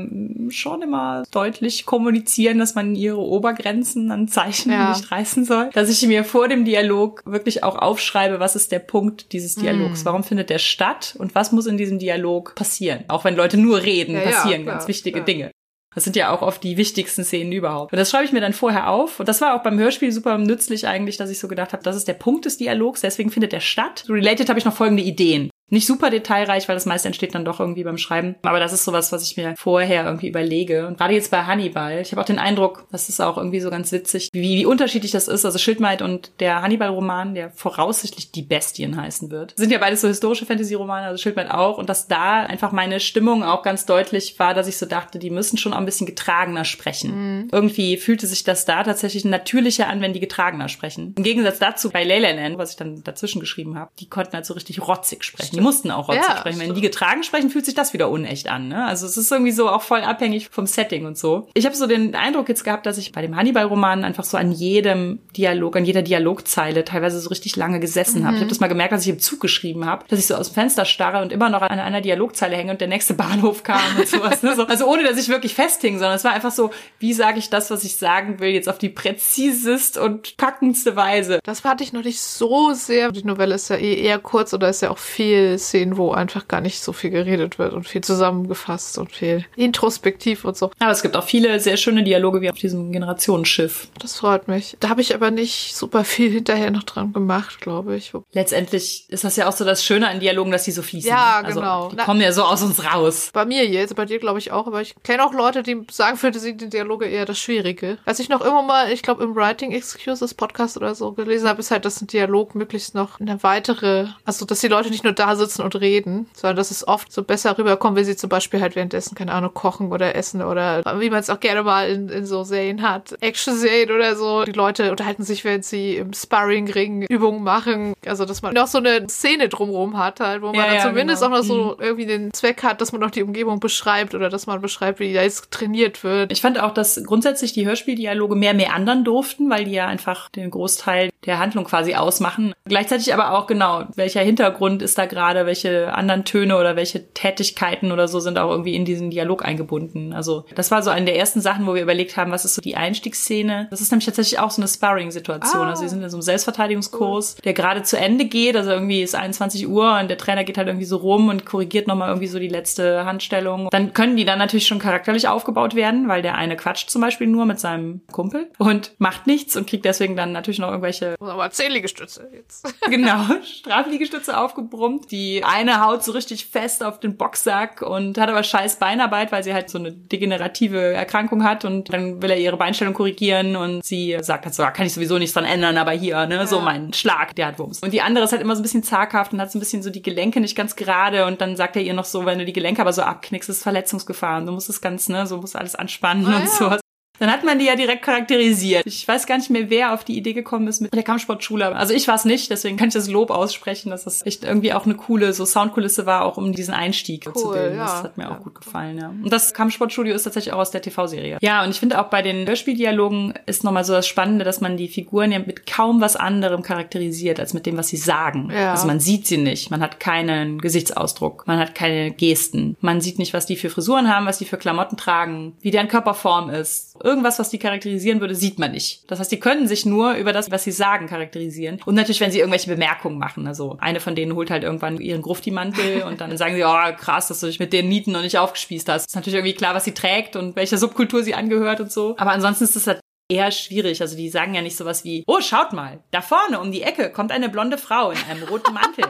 schon immer deutlich kommunizieren, dass man ihre Obergrenzen an Zeichen ja. nicht reißen soll. Dass ich mir vor dem Dialog wirklich auch aufschreibe, was ist der Punkt dieses Dialogs? Mm. Warum findet der statt? Und was muss in diesem Dialog passieren? Auch wenn Leute nur reden, ja, passieren ja, ganz wichtige Dinge. Das sind ja auch oft die wichtigsten Szenen überhaupt. Und das schreibe ich mir dann vorher auf. Und das war auch beim Hörspiel super nützlich eigentlich, dass ich so gedacht habe, das ist der Punkt des Dialogs, deswegen findet der statt. Related habe ich noch folgende Ideen. Nicht super detailreich, weil das meiste entsteht dann doch irgendwie beim Schreiben. Aber das ist sowas, was ich mir vorher irgendwie überlege. Und gerade jetzt bei Hannibal, ich habe auch den Eindruck, das ist auch irgendwie so ganz witzig, wie, wie unterschiedlich das ist. Also Schildmaid und der Hannibal-Roman, der voraussichtlich die Bestien heißen wird, sind ja beides so historische Fantasy-Romane, also Schildmaid auch. Und dass da einfach meine Stimmung auch ganz deutlich war, dass ich so dachte, die müssen schon auch ein bisschen getragener sprechen. Mhm. Irgendwie fühlte sich das da tatsächlich natürlicher an, wenn die getragener sprechen. Im Gegensatz dazu bei Leyland, was ich dann dazwischen geschrieben habe, die konnten halt so richtig rotzig sprechen mussten auch Rotze ja, sprechen. Wenn die getragen sprechen, fühlt sich das wieder unecht an. Ne? Also es ist irgendwie so auch voll abhängig vom Setting und so. Ich habe so den Eindruck jetzt gehabt, dass ich bei dem Hannibal-Roman einfach so an jedem Dialog, an jeder Dialogzeile teilweise so richtig lange gesessen mhm. habe. Ich habe das mal gemerkt, als ich im Zug geschrieben habe, dass ich so aus dem Fenster starre und immer noch an einer Dialogzeile hänge und der nächste Bahnhof kam und sowas. Ne? So, also ohne, dass ich wirklich festhing, sondern es war einfach so, wie sage ich das, was ich sagen will, jetzt auf die präzisest und packendste Weise. Das hatte ich noch nicht so sehr. Die Novelle ist ja eh eher kurz oder ist ja auch viel viel Szenen, wo einfach gar nicht so viel geredet wird und viel zusammengefasst und viel introspektiv und so. Aber es gibt auch viele sehr schöne Dialoge wie auf diesem Generationsschiff. Das freut mich. Da habe ich aber nicht super viel hinterher noch dran gemacht, glaube ich. Letztendlich ist das ja auch so das Schöne an Dialogen, dass die so fließen. Ja, also, genau. Die kommen ja so aus uns raus. Bei mir jetzt, bei dir glaube ich auch, aber ich kenne auch Leute, die sagen, für die Dialoge eher das Schwierige. Was ich noch immer mal, ich glaube im Writing Excuses Podcast oder so gelesen habe, ist halt, dass ein Dialog möglichst noch eine weitere, also dass die Leute nicht nur da sitzen und reden, sondern dass es oft so besser rüberkommt, wenn sie zum Beispiel halt währenddessen, keine Ahnung, kochen oder essen oder wie man es auch gerne mal in, in so Serien hat, Action-Serien oder so. Die Leute unterhalten sich, während sie im Sparring-Ring Übungen machen. Also, dass man noch so eine Szene drumherum hat halt, wo man Ja, dann ja, zumindest genau. auch noch so irgendwie den Zweck hat, dass man noch die Umgebung beschreibt oder dass man beschreibt, wie da jetzt trainiert wird. Ich fand auch, dass grundsätzlich die Hörspieldialoge mehr mehr anderen durften, weil die ja einfach den Großteil der Handlung quasi ausmachen. Gleichzeitig aber auch genau, welcher Hintergrund ist da gerade, welche anderen Töne oder welche Tätigkeiten oder so sind auch irgendwie in diesen Dialog eingebunden. Also das war so eine der ersten Sachen, wo wir überlegt haben, was ist so die Einstiegsszene. Das ist nämlich tatsächlich auch so eine Sparring-Situation. Ah. Also wir sind in so einem Selbstverteidigungskurs, der gerade zu Ende geht. Also irgendwie ist 21 Uhr und der Trainer geht halt irgendwie so rum und korrigiert nochmal irgendwie so die letzte Handstellung. Dann können die dann natürlich schon charakterlich aufgebaut werden, weil der eine quatscht zum Beispiel nur mit seinem Kumpel und macht nichts und kriegt deswegen dann natürlich noch irgendwelche Aber zehn Liegestütze jetzt. genau, Strafliegestütze aufgebrummt. Die eine haut so richtig fest auf den Boxsack und hat aber scheiß Beinarbeit, weil sie halt so eine degenerative Erkrankung hat und dann will er ihre Beinstellung korrigieren und sie sagt halt so, "Ah, kann ich sowieso nichts dran ändern, aber hier, ne, so Ja. mein Schlag, der hat Wumms. Und die andere ist halt immer so ein bisschen zaghaft und hat so ein bisschen so die Gelenke nicht ganz gerade und dann sagt er ihr noch so, wenn du die Gelenke aber so abknickst, ist Verletzungsgefahr und du musst es ganz, ne, so musst du alles anspannen Ah, und ja. so. Dann hat man die ja direkt charakterisiert. Ich weiß gar nicht mehr, wer auf die Idee gekommen ist mit der Kampfsportschule. Also ich war es nicht, deswegen kann ich das Lob aussprechen, dass das echt irgendwie auch eine coole so Soundkulisse war, auch um diesen Einstieg zu Cool, bilden. ja. Das hat mir Ja. auch gut gefallen, ja. Und das Kampfsportstudio ist tatsächlich auch aus der TV-Serie. Ja, und ich finde auch bei den Hörspieldialogen ist nochmal so das Spannende, dass man die Figuren ja mit kaum was anderem charakterisiert, als mit dem, was sie sagen. Ja. Also man sieht sie nicht, man hat keinen Gesichtsausdruck, man hat keine Gesten, man sieht nicht, was die für Frisuren haben, was die für Klamotten tragen, wie deren Körperform ist. Irgendwas, was die charakterisieren würde, sieht man nicht. Das heißt, die können sich nur über das, was sie sagen, charakterisieren. Und natürlich, wenn sie irgendwelche Bemerkungen machen. Also eine von denen holt halt irgendwann ihren Grufti-Mantel und dann sagen sie, oh krass, dass du dich mit den Nieten noch nicht aufgespießt hast. Ist natürlich irgendwie klar, was sie trägt und welcher Subkultur sie angehört und so. Aber ansonsten ist das halt eher schwierig. Also die sagen ja nicht sowas wie, oh, schaut mal, da vorne um die Ecke kommt eine blonde Frau in einem roten Mantel.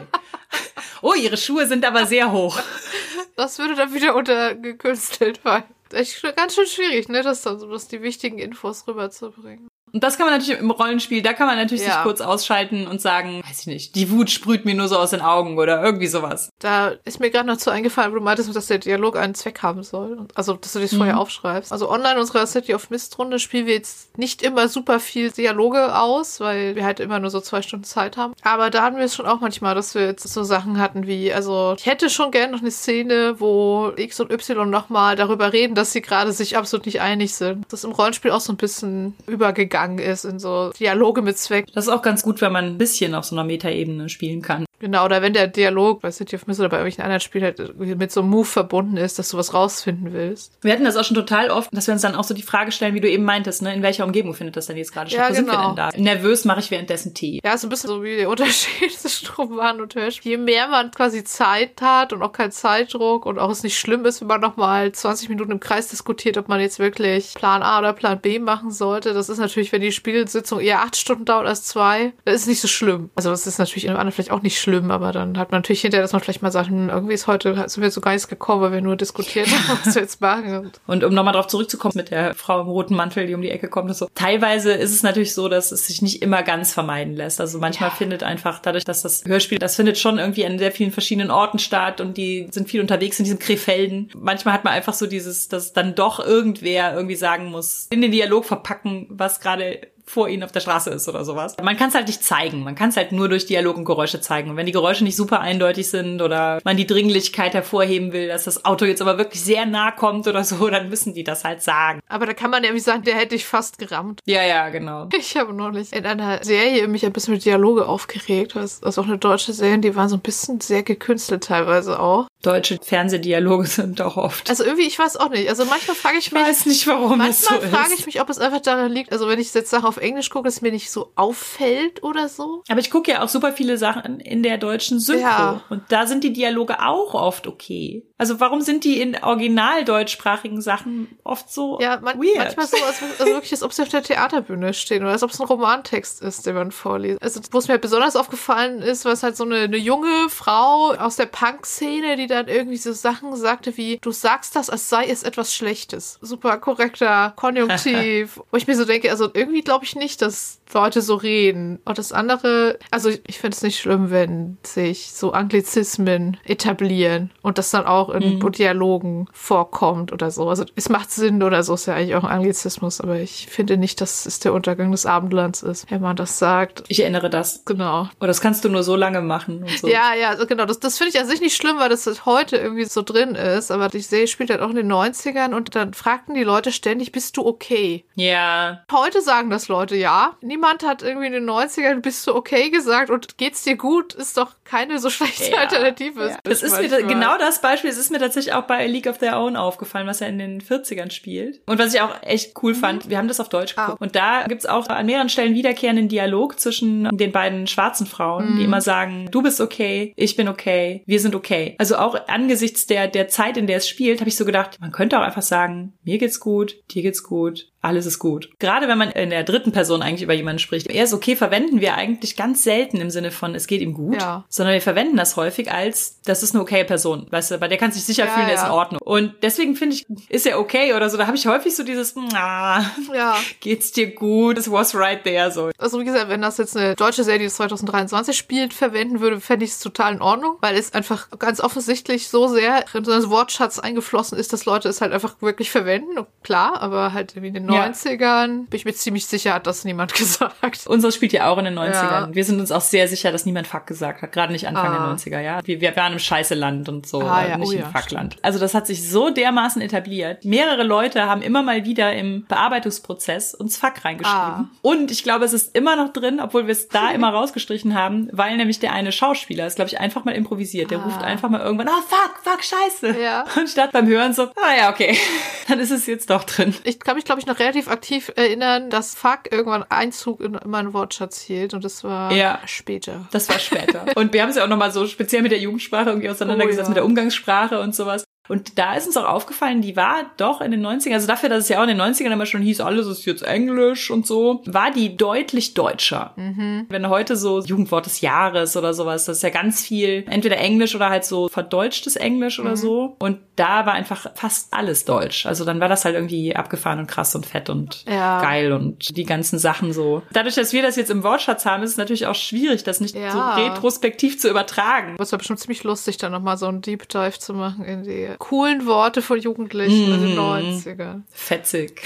oh, ihre Schuhe sind aber sehr hoch. Das würde dann wieder untergekünstelt, weil echt ganz schön schwierig, ne, das dann so, das die wichtigen Infos rüberzubringen. Und das kann man natürlich im Rollenspiel, da kann man natürlich Ja. sich kurz ausschalten und sagen, weiß ich nicht, die Wut sprüht mir nur so aus den Augen oder irgendwie sowas. Da ist mir gerade noch zu eingefallen, wo du meintest, dass der Dialog einen Zweck haben soll. Also, dass du das vorher aufschreibst. Also online unserer City of Mist Runde spielen wir jetzt nicht immer super viel Dialoge aus, weil wir halt immer nur so zwei Stunden Zeit haben. Aber da hatten wir es schon auch manchmal, dass wir jetzt so Sachen hatten wie, also ich hätte schon gerne noch eine Szene, wo X und Y nochmal darüber reden, dass sie gerade sich absolut nicht einig sind. Das im Rollenspiel auch so ein bisschen übergegangen ist in so Dialoge mit Zweck. Das ist auch ganz gut, wenn man ein bisschen auf so einer Metaebene spielen kann. Genau, oder wenn der Dialog bei City of Mist oder bei irgendwelchen anderen Spielen halt mit so einem Move verbunden ist, dass du was rausfinden willst. Wir hatten das auch schon total oft, dass wir uns dann auch so die Frage stellen, wie du eben meintest, ne, in welcher Umgebung findet das denn jetzt gerade statt? Ja, Wo sind wir genau. denn da? Nervös mache ich währenddessen Tee. Ja, ist ein bisschen so wie der Unterschied zwischen Roman und Hörspiel. Je mehr man quasi Zeit hat und auch keinen Zeitdruck und auch es nicht schlimm ist, wenn man nochmal 20 Minuten im Kreis diskutiert, ob man jetzt wirklich Plan A oder Plan B machen sollte. Das ist natürlich, wenn die Spielsitzung eher acht Stunden dauert als zwei, dann ist es nicht so schlimm. Also das ist natürlich in einem anderen vielleicht auch nicht schlimm, aber dann hat man natürlich hinterher, dass man vielleicht mal sagt, hm, irgendwie ist heute, sind wir so gar nichts gekommen, weil wir nur diskutiert haben, was wir jetzt machen. Und um nochmal drauf zurückzukommen mit der Frau im roten Mantel, die um die Ecke kommt und so. Teilweise ist es natürlich so, dass es sich nicht immer ganz vermeiden lässt. Also manchmal findet einfach dadurch, dass das Hörspiel, das findet schon irgendwie an sehr vielen verschiedenen Orten statt und die sind viel unterwegs in diesem Krefelden. Manchmal hat man einfach so dieses, dass dann doch irgendwer irgendwie sagen muss, in den Dialog verpacken, was gerade got it. Vor ihnen auf der Straße ist oder sowas. Man kann es halt nicht zeigen. Man kann es halt nur durch Dialog und Geräusche zeigen. Und wenn die Geräusche nicht super eindeutig sind oder man die Dringlichkeit hervorheben will, dass das Auto jetzt aber wirklich sehr nah kommt oder so, dann müssen die das halt sagen. aber da kann man ja irgendwie sagen, der hätte ich fast gerammt. Ja, ja, genau. Ich habe neulich in einer Serie mich ein bisschen mit Dialoge aufgeregt. Das ist auch eine deutsche Serie, die waren so ein bisschen sehr gekünstelt teilweise auch. Deutsche Fernsehdialoge sind auch oft. Also irgendwie, ich weiß auch nicht. Also manchmal frage ich mich. Ich weiß nicht, warum manchmal so frage ich mich, ob es einfach daran liegt. Also wenn ich jetzt Sachen auf Englisch gucke, dass es mir nicht so auffällt oder so. Aber ich gucke ja auch super viele Sachen in der deutschen Synchro. Ja. Und da sind die Dialoge auch oft okay. Also warum sind die in original deutschsprachigen Sachen oft so Ja, man, weird? manchmal so, als, also wirklich, als ob sie auf der Theaterbühne stehen oder als ob es ein Romantext ist, den man vorliest. Also, wo es mir besonders aufgefallen ist, was halt so eine, eine junge Frau aus der Punk-Szene, die dann irgendwie so Sachen sagte wie, du sagst das, als sei es etwas Schlechtes. Super korrekter Konjunktiv. wo ich mir so denke, also irgendwie glaube ich nicht, dass Leute so reden. Und das andere, also ich, finde es nicht schlimm, wenn sich so Anglizismen etablieren und das dann auch in Dialogen vorkommt oder so. Also es macht Sinn oder so, ist ja eigentlich auch ein Anglizismus, aber ich finde nicht, dass es der Untergang des Abendlands ist, wenn man das sagt. ich erinnere das. Genau. Oder das kannst du nur so lange machen und so. Ja, ja, genau. Das, das finde ich an sich nicht schlimm, weil das halt heute irgendwie so drin ist. Aber ich sehe, spielt halt auch in den 90ern und dann fragten die Leute ständig, bist du okay? Ja. Heute sagen das Leute ja. Niemand hat irgendwie in den 90ern, bist du okay gesagt und geht's dir gut, ist doch keine so schlechte Ja. Alternative. Ja. Das ist mir da- genau das Beispiel. Es ist mir tatsächlich auch bei A League of Their Own aufgefallen, was ja in den 40ern spielt. Und was ich auch echt cool fand, wir haben das auf Deutsch geguckt. Und da gibt's auch an mehreren Stellen wiederkehrenden Dialog zwischen den beiden schwarzen Frauen, die immer sagen, du bist okay, ich bin okay, wir sind okay. Also auch angesichts der, der Zeit, in der es spielt, habe ich so gedacht, man könnte auch einfach sagen, mir geht's gut, dir geht's gut, alles ist gut. Gerade wenn man in der dritten Person eigentlich über jemanden spricht. Er ist okay, verwenden wir eigentlich ganz selten im Sinne von, es geht ihm gut, Ja. Sondern wir verwenden das häufig als, das ist eine okay Person. Weißt du, bei der kannst du dich sicher Ja, fühlen, der ist ja. in Ordnung. Und deswegen finde ich, ist er okay oder so. Da habe ich häufig so dieses, ah, Ja. geht's dir gut, it was right there, so. Also wie gesagt, wenn das jetzt eine deutsche Serie, die 2023 spielt, verwenden würde, fände ich es total in Ordnung, weil es einfach ganz offensichtlich so sehr in so einen Wortschatz eingeflossen ist, dass Leute es halt einfach wirklich verwenden. Und Klar, aber halt in den Ja. 90ern bin ich mir ziemlich sicher, hat das niemand gesagt. Unser spielt ja auch in den 90ern. Ja. Wir sind uns auch sehr sicher, dass niemand Fuck gesagt hat. Gerade nicht Anfang Ah. der 90er, ja. Wir, wir waren im Scheißeland und so, Ah, äh, ja. nicht Oh, im ja, Fuckland. Also das hat sich so dermaßen etabliert. Mehrere Leute haben immer mal wieder im Bearbeitungsprozess uns Fuck reingeschrieben. Ah. Und ich glaube, es ist immer noch drin, obwohl wir es da immer rausgestrichen haben, weil nämlich der eine Schauspieler ist, glaube ich, einfach mal improvisiert. Der Ah. ruft einfach mal irgendwann, ah, fuck, fuck, scheiße. Ja. Und statt beim Hören so, ah ja, okay, dann ist es jetzt doch drin. Ich kann mich, glaube ich, noch relativ aktiv erinnern, dass Fuck irgendwann Einzug in meinen Wortschatz hielt und das war Ja. später. Das war später. Und wir haben es ja auch nochmal so speziell mit der Jugendsprache irgendwie auseinandergesetzt, Oh ja. mit der Umgangssprache und sowas. Und da ist uns auch aufgefallen, die war doch in den 90ern, also dafür, dass es ja auch in den 90ern immer schon hieß, alles ist jetzt Englisch und so, war die deutlich deutscher. Mhm. Wenn heute so Jugendwort des Jahres oder sowas, das ist ja ganz viel, entweder Englisch oder halt so verdeutschtes Englisch Mhm. oder so. Und da war einfach fast alles Deutsch. Also dann war das halt irgendwie abgefahren und krass und fett und Ja. geil und die ganzen Sachen so. Dadurch, dass wir das jetzt im Wortschatz haben, ist es natürlich auch schwierig, das nicht Ja. so retrospektiv zu übertragen. Es war bestimmt ziemlich lustig, dann nochmal so einen Deep Dive zu machen in die coolen Worte von Jugendlichen in den 90ern. Fetzig.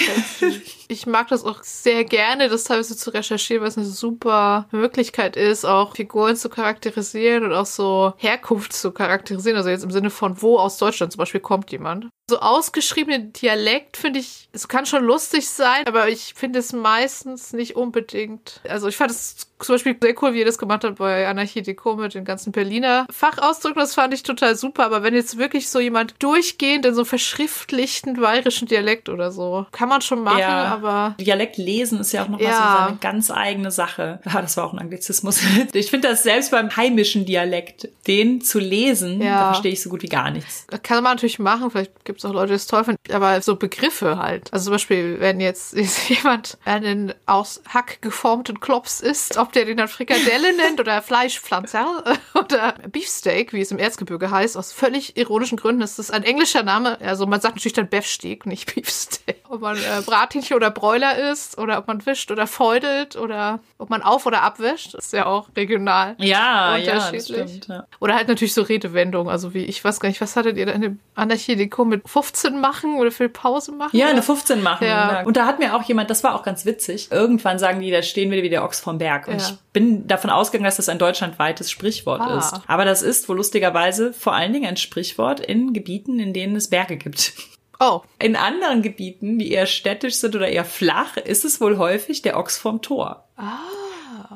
Ich mag das auch sehr gerne, das teilweise zu recherchieren, weil es eine super Möglichkeit ist, auch Figuren zu charakterisieren und auch so Herkunft zu charakterisieren. Also jetzt im Sinne von, wo aus Deutschland zum Beispiel kommt jemand. So ausgeschriebene Dialekt finde ich, es kann schon lustig sein, aber ich finde es meistens nicht unbedingt. Also ich fand es zum Beispiel sehr cool, wie ihr das gemacht habt bei Anarchie Deco mit den ganzen Berliner Fachausdrücken. Das fand ich total super. Aber wenn jetzt wirklich so jemand durchgehend in so verschriftlichten bayerischen Dialekt oder so, kann man schon machen, Ja. aber Dialekt lesen ist ja auch noch mal Ja. so seine ganz eigene Sache. Ja, das war auch ein Anglizismus. Ich finde das selbst beim heimischen Dialekt, den zu lesen, Ja. da verstehe ich so gut wie gar nichts. kann man natürlich machen. Vielleicht gibt es auch Leute, die es toll finden. Aber so Begriffe halt. Also zum Beispiel, wenn jetzt jemand einen aus Hack geformten Klops isst, ob der den dann Frikadelle nennt oder Fleischpflanzer oder Beefsteak, wie es im Erzgebirge heißt, aus völlig ironischen Gründen ist das ein englischer Name. Also man sagt natürlich dann Beefsteak, nicht Beefsteak. Ob man äh, Brathähnchen oder Bräuler isst oder ob man wischt oder feudelt oder ob man auf- oder abwäscht, ist ja auch regional. Ja, ja, Unterschiedlich. stimmt. Ja. Oder halt natürlich so Redewendungen, also wie, ich weiß gar nicht, was hattet ihr da in dem Anarchie-Deko mit 15 machen oder viel Pause machen? Ja, eine 15 machen. Ja. Und da hat mir auch jemand, das war auch ganz witzig, irgendwann sagen die, da stehen wir wie der Ochs vom Berg. Und Ja. ich bin davon ausgegangen, dass das ein deutschlandweites Sprichwort Ah. ist. Aber das ist wohl lustigerweise vor allen Dingen ein Sprichwort in Gebieten, in denen es Berge gibt. Oh, In anderen Gebieten, die eher städtisch sind oder eher flach, ist es wohl häufig der Ochs vom Tor. ah.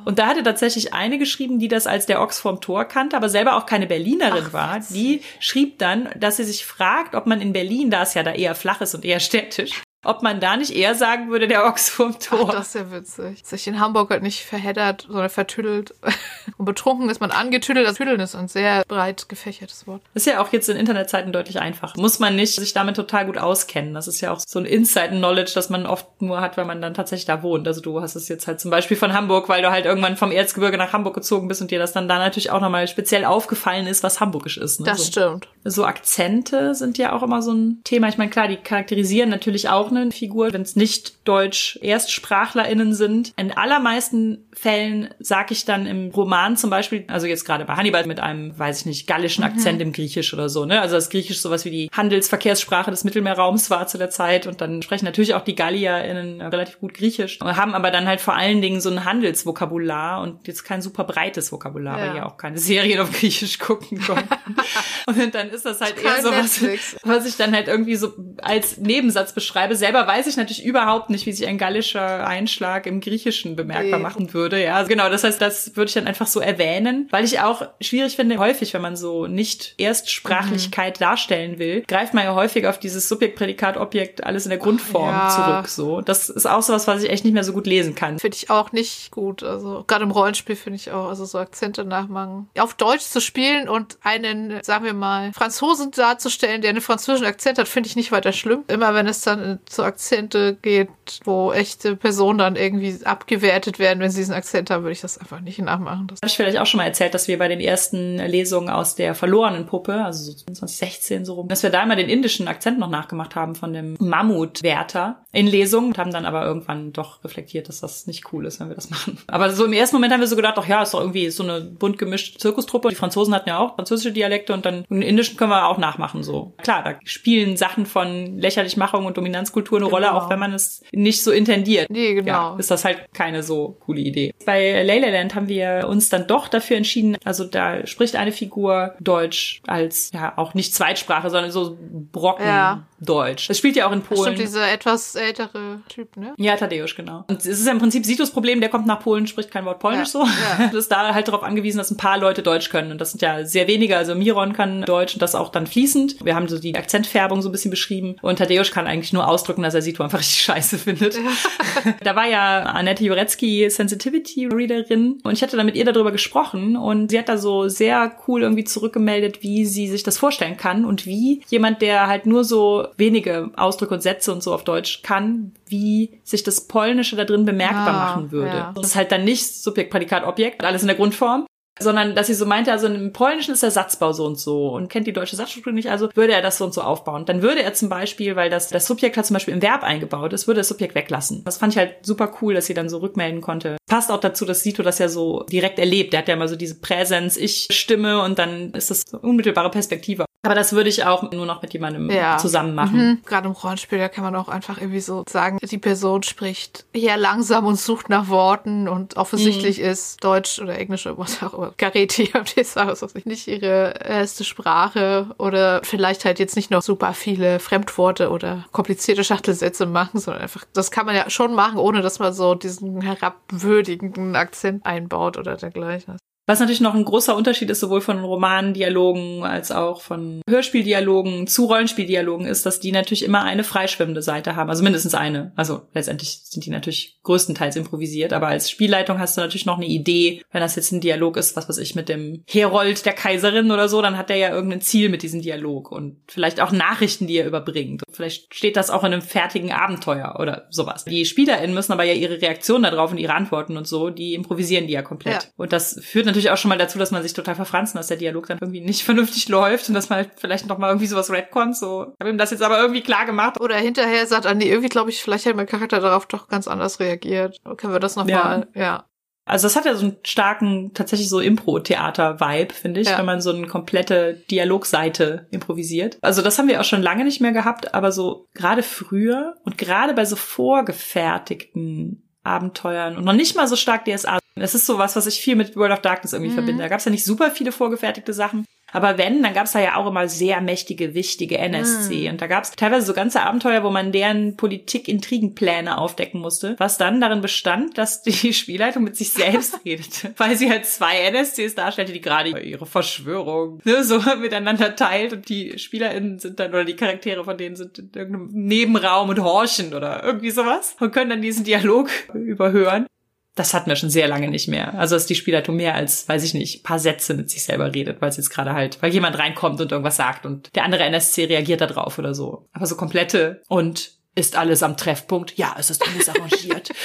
Und da hatte tatsächlich eine geschrieben, die das als der Ochs vorm Tor kannte, aber selber auch keine Berlinerin Ach, war. Die schrieb dann, dass sie sich fragt, ob man in Berlin, da es ja da eher flach ist und eher städtisch, ob man da nicht eher sagen würde, der Ochs vorm Tor. Ach, das ist ja witzig. Sich in Hamburg halt nicht verheddert, sondern vertüdelt. Und betrunken ist man angetüdelt. Das Tüdeln ist ein sehr breit gefächertes Wort. ist ja auch jetzt in Internetzeiten deutlich einfacher. Muss man nicht sich damit total gut auskennen. Das ist ja auch so ein Inside-Knowledge, das man oft nur hat, wenn man dann tatsächlich da wohnt. Also du hast es jetzt halt zum Beispiel von Hamburg, weil du halt irgendwann vom Erzgebirge nach Hamburg gezogen bist und dir das dann da natürlich auch nochmal speziell aufgefallen ist, was hamburgisch ist. Ne? Das so. stimmt. So Akzente sind ja auch immer so ein Thema. Ich meine, klar, die charakterisieren natürlich auch eine Figur, wenn es nicht deutsch ErstsprachlerInnen sind. In allermeisten Fällen sage ich dann im Roman zum Beispiel, also jetzt gerade bei Hannibal mit einem, weiß ich nicht, gallischen Akzent im Griechisch oder so, ne? Also das Griechisch sowas wie die Handelsverkehrssprache des Mittelmeerraums war zu der Zeit und dann sprechen natürlich auch die GallierInnen relativ gut Griechisch, haben aber dann halt vor allen Dingen so ein Handelsvokabular und jetzt kein super breites Vokabular, Ja. weil ja auch keine Serien auf Griechisch gucken konnten. und dann ist das halt eher Kein so was, was ich dann halt irgendwie so als Nebensatz beschreibe. Selber weiß ich natürlich überhaupt nicht, wie sich ein gallischer Einschlag im Griechischen bemerkbar Nee. machen würde. Ja, also genau. Das heißt, das würde ich dann einfach so erwähnen, weil ich auch schwierig finde, häufig, wenn man so nicht Erstsprachlichkeit Mhm. darstellen will, greift man ja häufig auf dieses Subjekt, Prädikat, Objekt, alles in der Grundform Ja. zurück. So, das ist auch sowas, was ich echt nicht mehr so gut lesen kann. Finde ich auch nicht gut. Also gerade im Rollenspiel finde ich auch, also so Akzente nachmachen. Auf Deutsch zu spielen und einen, sagen wir mal, Franzosen darzustellen, der einen französischen Akzent hat, finde ich nicht weiter schlimm. Immer wenn es dann zu Akzente geht, wo echte Personen dann irgendwie abgewertet werden, wenn sie diesen Akzent haben, würde ich das einfach nicht nachmachen. Das Habe ich vielleicht auch schon mal erzählt, dass wir bei den ersten Lesungen aus der verlorenen Puppe, also so 2016 so rum, dass wir da immer den indischen Akzent noch nachgemacht haben von dem Mammutwärter in Lesungen und haben dann aber irgendwann doch reflektiert, dass das nicht cool ist, wenn wir das machen. Aber so im ersten Moment haben wir so gedacht, ach ja, ist doch irgendwie so eine bunt gemischte Zirkustruppe. Die Franzosen hatten ja auch französische Dialekte und dann den indischen können wir auch nachmachen so. Klar, da spielen Sachen von Lächerlichmachung und Dominanzkultur eine Rolle, Genau. auch wenn man es nicht so intendiert. Nee, genau. Ja, ist das halt keine so coole Idee. Bei Leyland haben wir uns dann doch dafür entschieden, also da spricht eine Figur Deutsch als ja auch nicht Zweitsprache, sondern so Brocken Ja. Deutsch. Das spielt ja auch in Polen. Stimmt, dieser etwas ältere Typ, ne? Ja, Tadeusz, genau. Und es ist ja im Prinzip Sitos Problem, der kommt nach Polen, spricht kein Wort Polnisch Ja, so. ja. Das ist da halt darauf angewiesen, dass ein paar Leute Deutsch können. Und das sind ja sehr wenige. Also Miron kann Deutsch und das auch dann fließend. Wir haben so die Akzentfärbung so ein bisschen beschrieben. Und Tadeusz kann eigentlich nur ausdrücken, dass er Sito einfach richtig scheiße findet. da war ja Annette Jurecki Sensitivity Readerin und ich hatte da mit ihr darüber gesprochen und sie hat da so sehr cool irgendwie zurückgemeldet, wie sie sich das vorstellen kann und wie jemand, der halt nur so wenige Ausdrücke und Sätze und so auf Deutsch kann, wie sich das Polnische da drin bemerkbar Ah, machen würde. ja. Das ist halt dann nicht Subjekt, Prädikat, Objekt, alles in der Grundform, sondern dass sie so meinte, also im Polnischen ist der Satzbau so und so und kennt die deutsche Satzstruktur nicht, also würde er das so und so aufbauen. Dann würde er zum Beispiel, weil das, das Subjekt hat zum Beispiel im Verb eingebaut ist, würde das Subjekt weglassen. Das fand ich halt super cool, dass sie dann so rückmelden konnte. Passt auch dazu, dass Sito das ja so direkt erlebt. Der hat ja immer so diese Präsenz, Ich-Stimme und dann ist das so unmittelbare Perspektive. Aber das würde ich auch nur noch mit jemandem Ja. zusammen machen. Mhm. Gerade im Rollenspiel, da kann man auch einfach irgendwie so sagen, die Person spricht eher langsam und sucht nach Worten und offensichtlich Mhm. ist Deutsch oder Englisch oder was auch immer. Gareti, habt ihr gesagt, ist nicht ihre erste Sprache oder vielleicht halt jetzt nicht noch super viele Fremdworte oder komplizierte Schachtelsätze machen, sondern einfach, das kann man ja schon machen, ohne dass man so diesen herabwürdigenden Akzent einbaut oder dergleichen. Was natürlich noch ein großer Unterschied ist, sowohl von Romandialogen als auch von Hörspieldialogen zu Rollenspieldialogen, ist, dass die natürlich immer eine freischwimmende Seite haben. Also mindestens eine. Also letztendlich sind die natürlich größtenteils improvisiert, aber als Spielleitung hast du natürlich noch eine Idee, wenn das jetzt ein Dialog ist, was weiß ich, mit dem Herold der Kaiserin oder so, dann hat der ja irgendein Ziel mit diesem Dialog und vielleicht auch Nachrichten, die er überbringt. Vielleicht steht das auch in einem fertigen Abenteuer oder sowas. Die SpielerInnen müssen aber ja ihre Reaktion darauf und ihre Antworten und so, die improvisieren die ja komplett. Ja. Und das führt natürlich auch schon mal dazu, dass man sich total verfranst und dass der Dialog dann irgendwie nicht vernünftig läuft und dass man halt vielleicht noch mal irgendwie sowas retconnt, so. Ich habe ihm das jetzt aber irgendwie klar gemacht. Oder hinterher sagt Andi, irgendwie glaube ich, vielleicht hat mein Charakter darauf doch ganz anders reagiert. Können wir das nochmal, ja. ja. Also das hat ja so einen starken, tatsächlich so Impro-Theater-Vibe, finde ich, Ja. wenn man so eine komplette Dialogseite improvisiert. Also das haben wir auch schon lange nicht mehr gehabt, aber so gerade früher und gerade bei so vorgefertigten Abenteuern und noch nicht mal so stark DSA. Das ist so was, was ich viel mit World of Darkness irgendwie Mhm. verbinde. Da gab es ja nicht super viele vorgefertigte Sachen, Aber wenn, dann gab es da ja auch immer sehr mächtige, wichtige NSC. Mhm. Und da gab es teilweise so ganze Abenteuer, wo man deren Politik-Intrigenpläne aufdecken musste, was dann darin bestand, dass die Spielleitung mit sich selbst redete. Weil sie halt zwei NSCs darstellte, die gerade ihre Verschwörung ne, so miteinander teilt und die SpielerInnen sind dann, oder die Charaktere von denen sind in irgendeinem Nebenraum und horchen oder irgendwie sowas und können dann diesen Dialog überhören das hatten wir schon sehr lange nicht mehr. Also dass die Spielleitung mehr als, weiß ich nicht, paar Sätze mit sich selber redet, weil es jetzt gerade halt, weil jemand reinkommt und irgendwas sagt und der andere NSC reagiert da drauf oder so. Aber so komplette und ist alles am Treffpunkt? Ja, es ist alles arrangiert.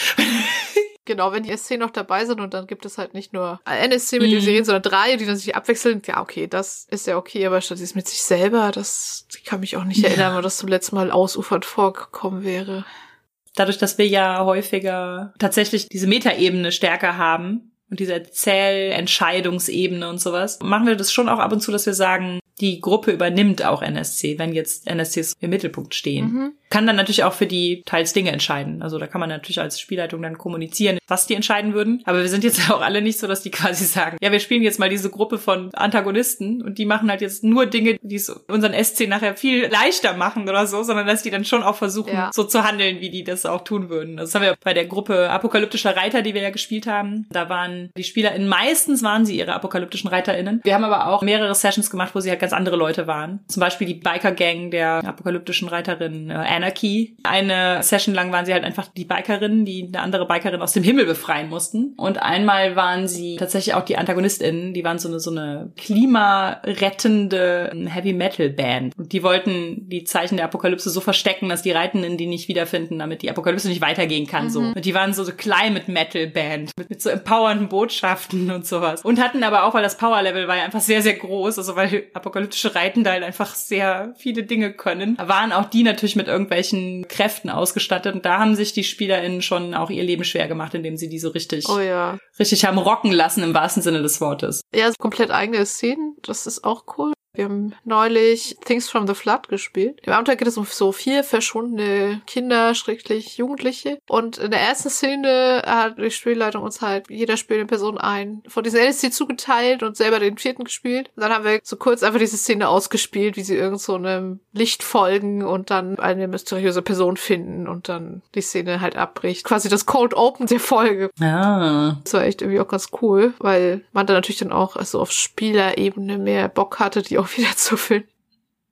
Genau, wenn die SC noch dabei sind und dann gibt es halt nicht nur NSC, mit dem sie mhm. reden, sondern drei, die dann sich abwechseln. Ja, okay, das ist ja okay, aber statt dieses mit sich selber, das ich kann mich auch nicht ja. erinnern, weil das zum letzten Mal ausufernd vorgekommen wäre dadurch, dass wir ja häufiger tatsächlich diese Metaebene stärker haben und diese Erzählentscheidungsebene und sowas, machen wir das schon auch ab und zu, dass wir sagen, die Gruppe übernimmt auch NSC, wenn jetzt NSCs im Mittelpunkt stehen. Mhm. Kann dann natürlich auch für die teils Dinge entscheiden. Also da kann man natürlich als Spielleitung dann kommunizieren, was die entscheiden würden. Aber wir sind jetzt auch alle nicht so, dass die quasi sagen, ja, wir spielen jetzt mal diese Gruppe von Antagonisten und die machen halt jetzt nur Dinge, die es unseren SC nachher viel leichter machen oder so, sondern dass die dann schon auch versuchen, ja. so zu handeln, wie die das auch tun würden. Das haben wir bei der Gruppe apokalyptischer Reiter, die wir ja gespielt haben. Da waren die SpielerInnen, meistens waren sie ihre apokalyptischen ReiterInnen. Wir haben aber auch mehrere Sessions gemacht, wo sie halt ganz andere Leute waren. Zum Beispiel die Biker-Gang der apokalyptischen Reiterin äh, Anarchy. Eine Session lang waren sie halt einfach die Bikerinnen, die eine andere Bikerin aus dem Himmel befreien mussten. Und einmal waren sie tatsächlich auch die AntagonistInnen, die waren so eine, so eine klimarettende Heavy-Metal-Band. Und die wollten die Zeichen der Apokalypse so verstecken, dass die Reitenden die nicht wiederfinden, damit die Apokalypse nicht weitergehen kann. Mhm. So. Und die waren so, so Climate-Metal-Band mit, mit so empowernden Botschaften und sowas. Und hatten aber auch, weil das Power-Level war ja einfach sehr, sehr groß, also weil apokalyptische Reitende halt einfach sehr viele Dinge können, waren auch die natürlich mit irgendwelchen Kräften ausgestattet. Und da haben sich die SpielerInnen schon auch ihr Leben schwer gemacht, indem sie die so richtig, oh ja. richtig haben rocken lassen im wahrsten Sinne des Wortes. Ja, komplett eigene Szenen. Das ist auch cool. Wir haben neulich Things from the Flood gespielt. Im Abenteuer geht es um so vier verschwundene Kinder, schrecklich Jugendliche. Und in der ersten Szene hat die Spielleitung uns halt jeder spielende Person ein von diesen LSC zugeteilt und selber den vierten gespielt. Und dann haben wir so kurz einfach diese Szene ausgespielt, wie sie irgend so einem Licht folgen und dann eine mysteriöse Person finden und dann die Szene halt abbricht. Quasi das Cold Open der Folge. Ah. Das war echt irgendwie auch ganz cool, weil man da natürlich dann auch also auf Spielerebene mehr Bock hatte, die auch wieder zu finden.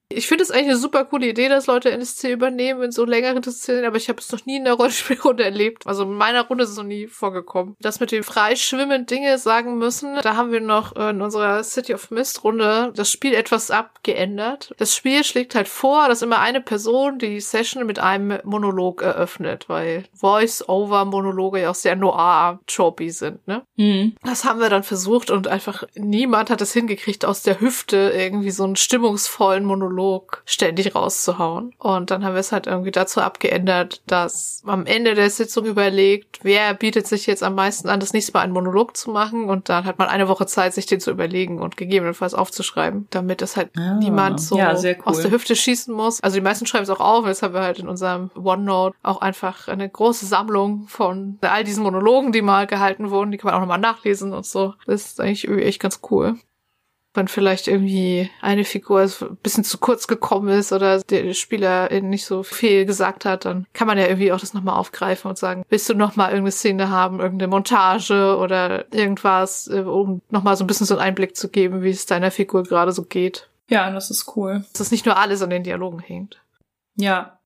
Ich finde es eigentlich eine super coole Idee, dass Leute NSC übernehmen in so längeren Szenen, aber ich habe es noch nie in der Rollenspielrunde erlebt. Also in meiner Runde ist es noch nie vorgekommen. Das mit dem freischwimmen Dinge sagen müssen, da haben wir noch in unserer City of Mist Runde das Spiel etwas abgeändert. Das Spiel schlägt halt vor, dass immer eine Person die Session mit einem Monolog eröffnet, weil Voice-Over-Monologe ja auch sehr noir-tropy sind, ne? Mhm. Das haben wir dann versucht und einfach niemand hat es hingekriegt, aus der Hüfte irgendwie so einen stimmungsvollen Monolog Monolog ständig rauszuhauen. Und dann haben wir es halt irgendwie dazu abgeändert, dass am Ende der Sitzung überlegt, wer bietet sich jetzt am meisten an, das nächste Mal einen Monolog zu machen. Und dann hat man eine Woche Zeit, sich den zu überlegen und gegebenenfalls aufzuschreiben, damit es halt ah, niemand so ja, cool. aus der Hüfte schießen muss. Also die meisten schreiben es auch auf. Jetzt haben wir halt in unserem OneNote auch einfach eine große Sammlung von all diesen Monologen, die mal gehalten wurden. Die kann man auch nochmal nachlesen und so. Das ist eigentlich echt ganz cool wenn vielleicht irgendwie eine Figur ein bisschen zu kurz gekommen ist oder der Spieler nicht so viel gesagt hat, dann kann man ja irgendwie auch das nochmal aufgreifen und sagen, willst du nochmal irgendeine Szene haben, irgendeine Montage oder irgendwas, äh, um nochmal so ein bisschen so einen Einblick zu geben, wie es deiner Figur gerade so geht. Ja, das ist cool. Dass es nicht nur alles an den Dialogen hängt. Ja,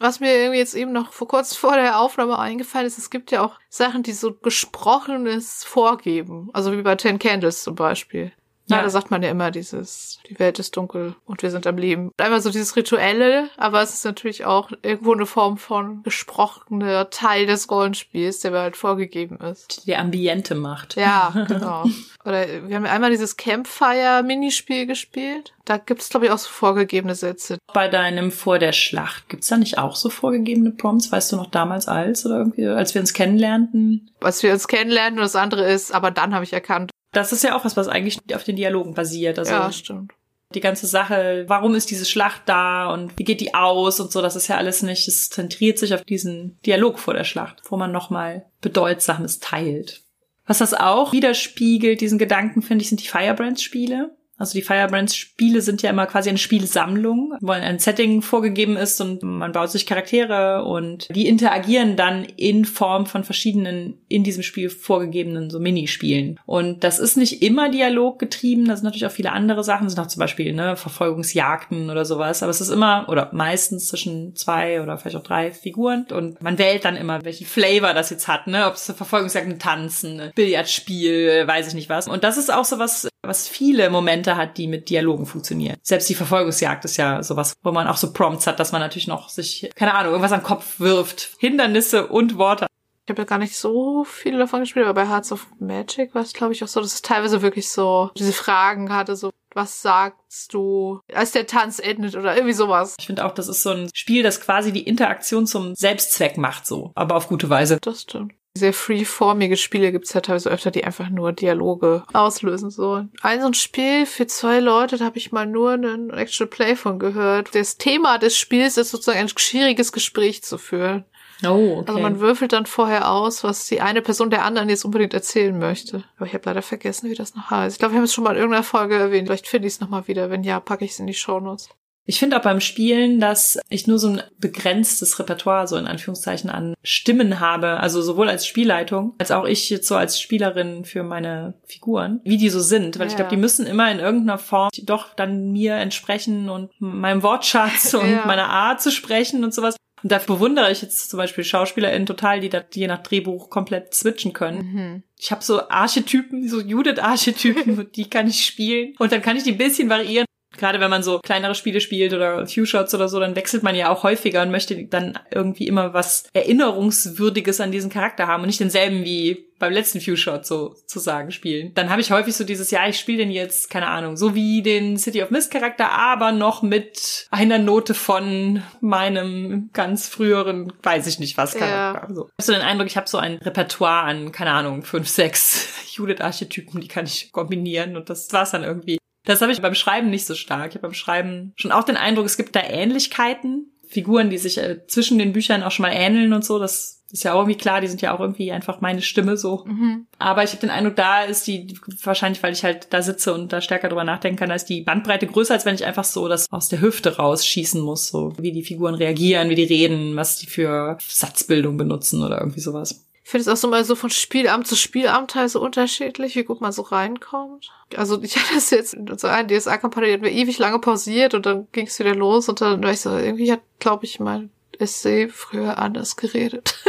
was mir irgendwie jetzt eben noch vor kurz vor der Aufnahme eingefallen ist, es gibt ja auch Sachen, die so gesprochenes vorgeben. Also wie bei Ten Candles zum Beispiel. Ja. da sagt man ja immer dieses, die Welt ist dunkel und wir sind am Leben. Einmal so dieses Rituelle, aber es ist natürlich auch irgendwo eine Form von gesprochener Teil des Rollenspiels, der mir halt vorgegeben ist. Die Ambiente macht. Ja, genau. Oder wir haben einmal dieses Campfire-Minispiel gespielt. Da gibt es, glaube ich, auch so vorgegebene Sätze. Bei deinem Vor der Schlacht, gibt's da nicht auch so vorgegebene Prompts? Weißt du noch damals als oder irgendwie, als wir uns kennenlernten? Als wir uns kennenlernten und das andere ist, aber dann habe ich erkannt, das ist ja auch was, was eigentlich auf den Dialogen basiert. Also ja, stimmt. Die ganze Sache, warum ist diese Schlacht da und wie geht die aus und so, das ist ja alles nicht, es zentriert sich auf diesen Dialog vor der Schlacht, wo man nochmal Bedeutsames teilt. Was das auch widerspiegelt, diesen Gedanken, finde ich, sind die Firebrands-Spiele. Also die Firebrands-Spiele sind ja immer quasi eine Spielsammlung, wo ein Setting vorgegeben ist und man baut sich Charaktere und die interagieren dann in Form von verschiedenen in diesem Spiel vorgegebenen so Minispielen. Und das ist nicht immer dialoggetrieben, das sind natürlich auch viele andere Sachen, das sind auch zum Beispiel ne, Verfolgungsjagden oder sowas, aber es ist immer oder meistens zwischen zwei oder vielleicht auch drei Figuren und man wählt dann immer, welchen Flavor das jetzt hat, ne, ob es Verfolgungsjagden, Tanzen, Billardspiel, weiß ich nicht was. Und das ist auch so was, was viele Momente hat, die mit Dialogen funktionieren. Selbst die Verfolgungsjagd ist ja sowas, wo man auch so Prompts hat, dass man natürlich noch sich, keine Ahnung, irgendwas am Kopf wirft. Hindernisse und Worte. Ich habe ja gar nicht so viele davon gespielt, aber bei Hearts of Magic war es, glaube ich, auch so, dass es teilweise wirklich so diese Fragen hatte, so was sagst du, als der Tanz endet oder irgendwie sowas. Ich finde auch, das ist so ein Spiel, das quasi die Interaktion zum Selbstzweck macht, so, aber auf gute Weise. Das stimmt sehr freeformige Spiele gibt's ja teilweise öfter, die einfach nur Dialoge auslösen sollen. Ein so ein Spiel für zwei Leute, da habe ich mal nur einen Actual Play von gehört. Das Thema des Spiels ist sozusagen ein schwieriges Gespräch zu führen. Oh, okay. Also man würfelt dann vorher aus, was die eine Person der anderen jetzt unbedingt erzählen möchte. Aber ich habe leider vergessen, wie das noch heißt. Ich glaube, wir haben es schon mal in irgendeiner Folge erwähnt. Vielleicht finde ich es nochmal wieder. Wenn ja, packe ich es in die Shownotes. Ich finde auch beim Spielen, dass ich nur so ein begrenztes Repertoire, so in Anführungszeichen, an Stimmen habe. Also sowohl als Spielleitung, als auch ich jetzt so als Spielerin für meine Figuren, wie die so sind. Weil ja. ich glaube, die müssen immer in irgendeiner Form doch dann mir entsprechen und meinem Wortschatz und ja. meiner Art zu sprechen und sowas. Und da bewundere ich jetzt zum Beispiel SchauspielerInnen total, die da je nach Drehbuch komplett switchen können. Mhm. Ich habe so Archetypen, so Judith-Archetypen, die kann ich spielen. Und dann kann ich die ein bisschen variieren. Gerade wenn man so kleinere Spiele spielt oder Few Shots oder so, dann wechselt man ja auch häufiger und möchte dann irgendwie immer was Erinnerungswürdiges an diesen Charakter haben und nicht denselben wie beim letzten Few Shot sozusagen spielen. Dann habe ich häufig so dieses, ja, ich spiele den jetzt, keine Ahnung, so wie den City of Mist Charakter, aber noch mit einer Note von meinem ganz früheren, weiß ich nicht was, Charakter. Ja. So. Ich habe so den Eindruck, ich habe so ein Repertoire an, keine Ahnung, fünf, sechs Judith-Archetypen, die kann ich kombinieren und das war's dann irgendwie. Das habe ich beim Schreiben nicht so stark. Ich habe beim Schreiben schon auch den Eindruck, es gibt da Ähnlichkeiten. Figuren, die sich äh, zwischen den Büchern auch schon mal ähneln und so. Das ist ja auch irgendwie klar, die sind ja auch irgendwie einfach meine Stimme so. Mhm. Aber ich habe den Eindruck, da ist die, wahrscheinlich, weil ich halt da sitze und da stärker drüber nachdenken kann, da ist die Bandbreite größer, als wenn ich einfach so das aus der Hüfte rausschießen muss, so wie die Figuren reagieren, wie die reden, was die für Satzbildung benutzen oder irgendwie sowas. Ich finde es auch so mal so von Spielamt zu Spielamt halt so unterschiedlich, wie gut man so reinkommt. Also ich hatte das jetzt, so ein DSA-Kampagne, die hat mir ewig lange pausiert und dann ging es wieder los und dann war ich so, irgendwie hat, glaube ich, mein Essay früher anders geredet.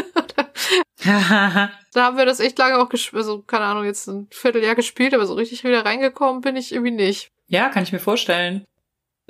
da haben wir das echt lange auch gespielt, also keine Ahnung, jetzt ein Vierteljahr gespielt, aber so richtig wieder reingekommen bin ich irgendwie nicht. Ja, kann ich mir vorstellen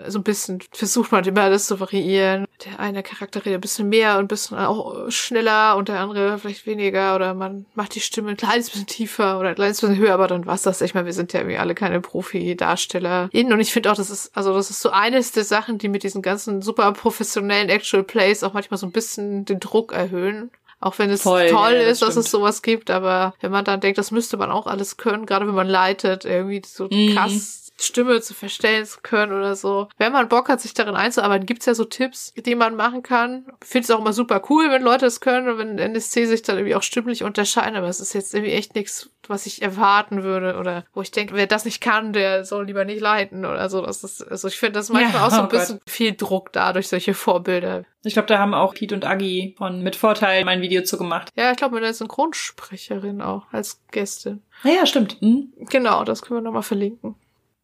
so ein bisschen versucht man immer alles zu variieren. Der eine Charakter redet ein bisschen mehr und ein bisschen auch schneller und der andere vielleicht weniger oder man macht die Stimme ein kleines bisschen tiefer oder ein kleines bisschen höher, aber dann war's das. Ich meine, wir sind ja irgendwie alle keine Profi-DarstellerInnen und ich finde auch, das ist, also das ist so eines der Sachen, die mit diesen ganzen super professionellen Actual Plays auch manchmal so ein bisschen den Druck erhöhen. Auch wenn es Voll, toll ja, das ist, stimmt. dass es sowas gibt, aber wenn man dann denkt, das müsste man auch alles können, gerade wenn man leitet, irgendwie so mhm. krass Stimme zu verstellen zu können oder so. Wenn man Bock hat, sich darin einzuarbeiten, gibt's ja so Tipps, die man machen kann. Finde es auch immer super cool, wenn Leute es können und wenn NSC sich dann irgendwie auch stimmlich unterscheiden, aber es ist jetzt irgendwie echt nichts, was ich erwarten würde oder wo ich denke, wer das nicht kann, der soll lieber nicht leiten oder so. Das ist, also ich finde das manchmal ja, auch so ein oh bisschen Gott. viel Druck da durch solche Vorbilder. Ich glaube, da haben auch Pete und Agi von Mit Vorteil mein Video zu gemacht. Ja, ich glaube mit der Synchronsprecherin auch als Gästin. Ja, ja stimmt. Mhm. Genau, das können wir nochmal verlinken.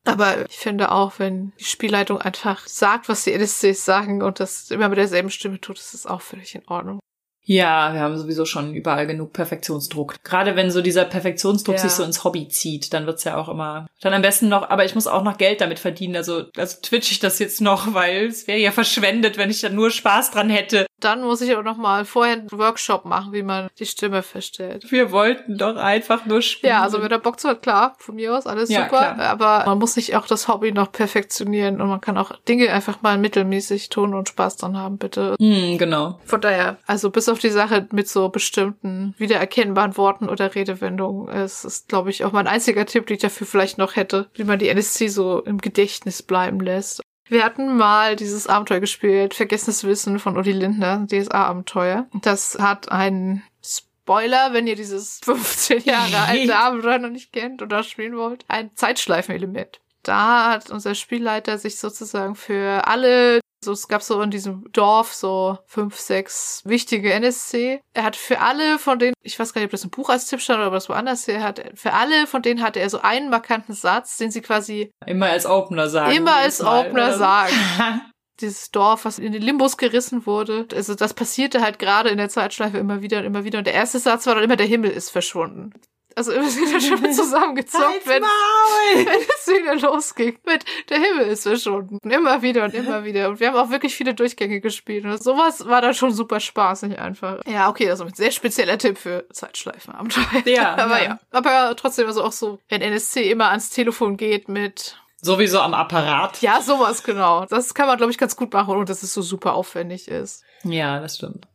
Aber ich finde auch, wenn die Spielleitung einfach sagt, was die NSCs sagen und das immer mit derselben Stimme tut, ist das auch völlig in Ordnung. Ja, wir haben sowieso schon überall genug Perfektionsdruck. Gerade wenn so dieser Perfektionsdruck ja. sich so ins Hobby zieht, dann wird's ja auch immer. Dann am besten noch, aber ich muss auch noch Geld damit verdienen. Also, also twitch ich das jetzt noch, weil es wäre ja verschwendet, wenn ich da nur Spaß dran hätte. Dann muss ich auch noch mal vorher einen Workshop machen, wie man die Stimme verstellt. Wir wollten doch einfach nur spielen. Ja, also mit der Bock zu hat, klar, von mir aus alles ja, super. Klar. Aber man muss sich auch das Hobby noch perfektionieren und man kann auch Dinge einfach mal mittelmäßig tun und Spaß dran haben, bitte. Mm, genau. Von daher, also bis auf auf die Sache mit so bestimmten wiedererkennbaren Worten oder Redewendungen. Es ist, glaube ich, auch mein einziger Tipp, den ich dafür vielleicht noch hätte, wie man die NSC so im Gedächtnis bleiben lässt. Wir hatten mal dieses Abenteuer gespielt, Vergessenes Wissen von Udi Lindner, DSA-Abenteuer. Das hat einen Spoiler, wenn ihr dieses 15 Jahre alte Abenteuer noch nicht kennt oder spielen wollt, ein Zeitschleifenelement. da hat unser Spielleiter sich sozusagen für alle so, es gab so in diesem Dorf so fünf, sechs wichtige NSC. Er hat für alle von denen, ich weiß gar nicht, ob das ein Buch als Tipp stand oder was woanders her hat, für alle von denen hatte er so einen markanten Satz, den sie quasi immer als Opener sagen. Immer als Mal, Opener oder? sagen. Dieses Dorf, was in den Limbus gerissen wurde. Also das passierte halt gerade in der Zeitschleife immer wieder und immer wieder. Und der erste Satz war dann immer, der Himmel ist verschwunden. Also wir sind dann schon zusammengezockt, wenn, wenn es wieder losging. Mit der Himmel ist verschwunden. Und immer wieder und immer wieder. Und wir haben auch wirklich viele Durchgänge gespielt. Und sowas war dann schon super spaßig einfach. Ja, okay, das ist ein sehr spezieller Tipp für Zeitschleifenabenteuer. Ja. Aber ja. ja. Aber trotzdem also auch so, wenn NSC immer ans Telefon geht mit Sowieso am Apparat. Ja, sowas, genau. Das kann man, glaube ich, ganz gut machen, ohne dass es so super aufwendig ist. Ja, das stimmt.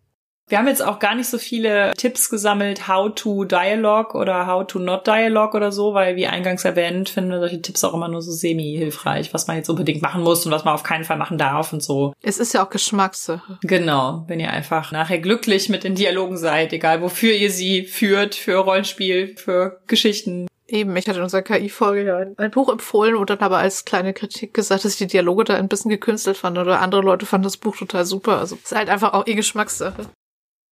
Wir haben jetzt auch gar nicht so viele Tipps gesammelt, how to dialogue oder how to not dialogue oder so, weil wie eingangs erwähnt, finden wir solche Tipps auch immer nur so semi-hilfreich, was man jetzt unbedingt machen muss und was man auf keinen Fall machen darf und so. Es ist ja auch Geschmackssache. Genau, wenn ihr einfach nachher glücklich mit den Dialogen seid, egal wofür ihr sie führt, für Rollenspiel, für Geschichten, Eben, ich hatte in unserer KI-Folge ja ein Buch empfohlen und dann aber als kleine Kritik gesagt, dass ich die Dialoge da ein bisschen gekünstelt fand oder andere Leute fanden das Buch total super. Also ist halt einfach auch eh Geschmackssache.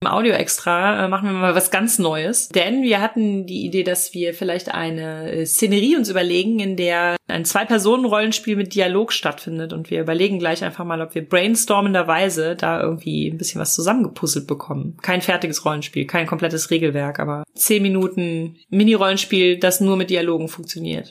Im Audio extra äh, machen wir mal was ganz Neues, denn wir hatten die Idee, dass wir vielleicht eine äh, Szenerie uns überlegen, in der ein Zwei-Personen-Rollenspiel mit Dialog stattfindet und wir überlegen gleich einfach mal, ob wir brainstormenderweise da irgendwie ein bisschen was zusammengepuzzelt bekommen. Kein fertiges Rollenspiel, kein komplettes Regelwerk, aber zehn Minuten Mini-Rollenspiel, das nur mit Dialogen funktioniert.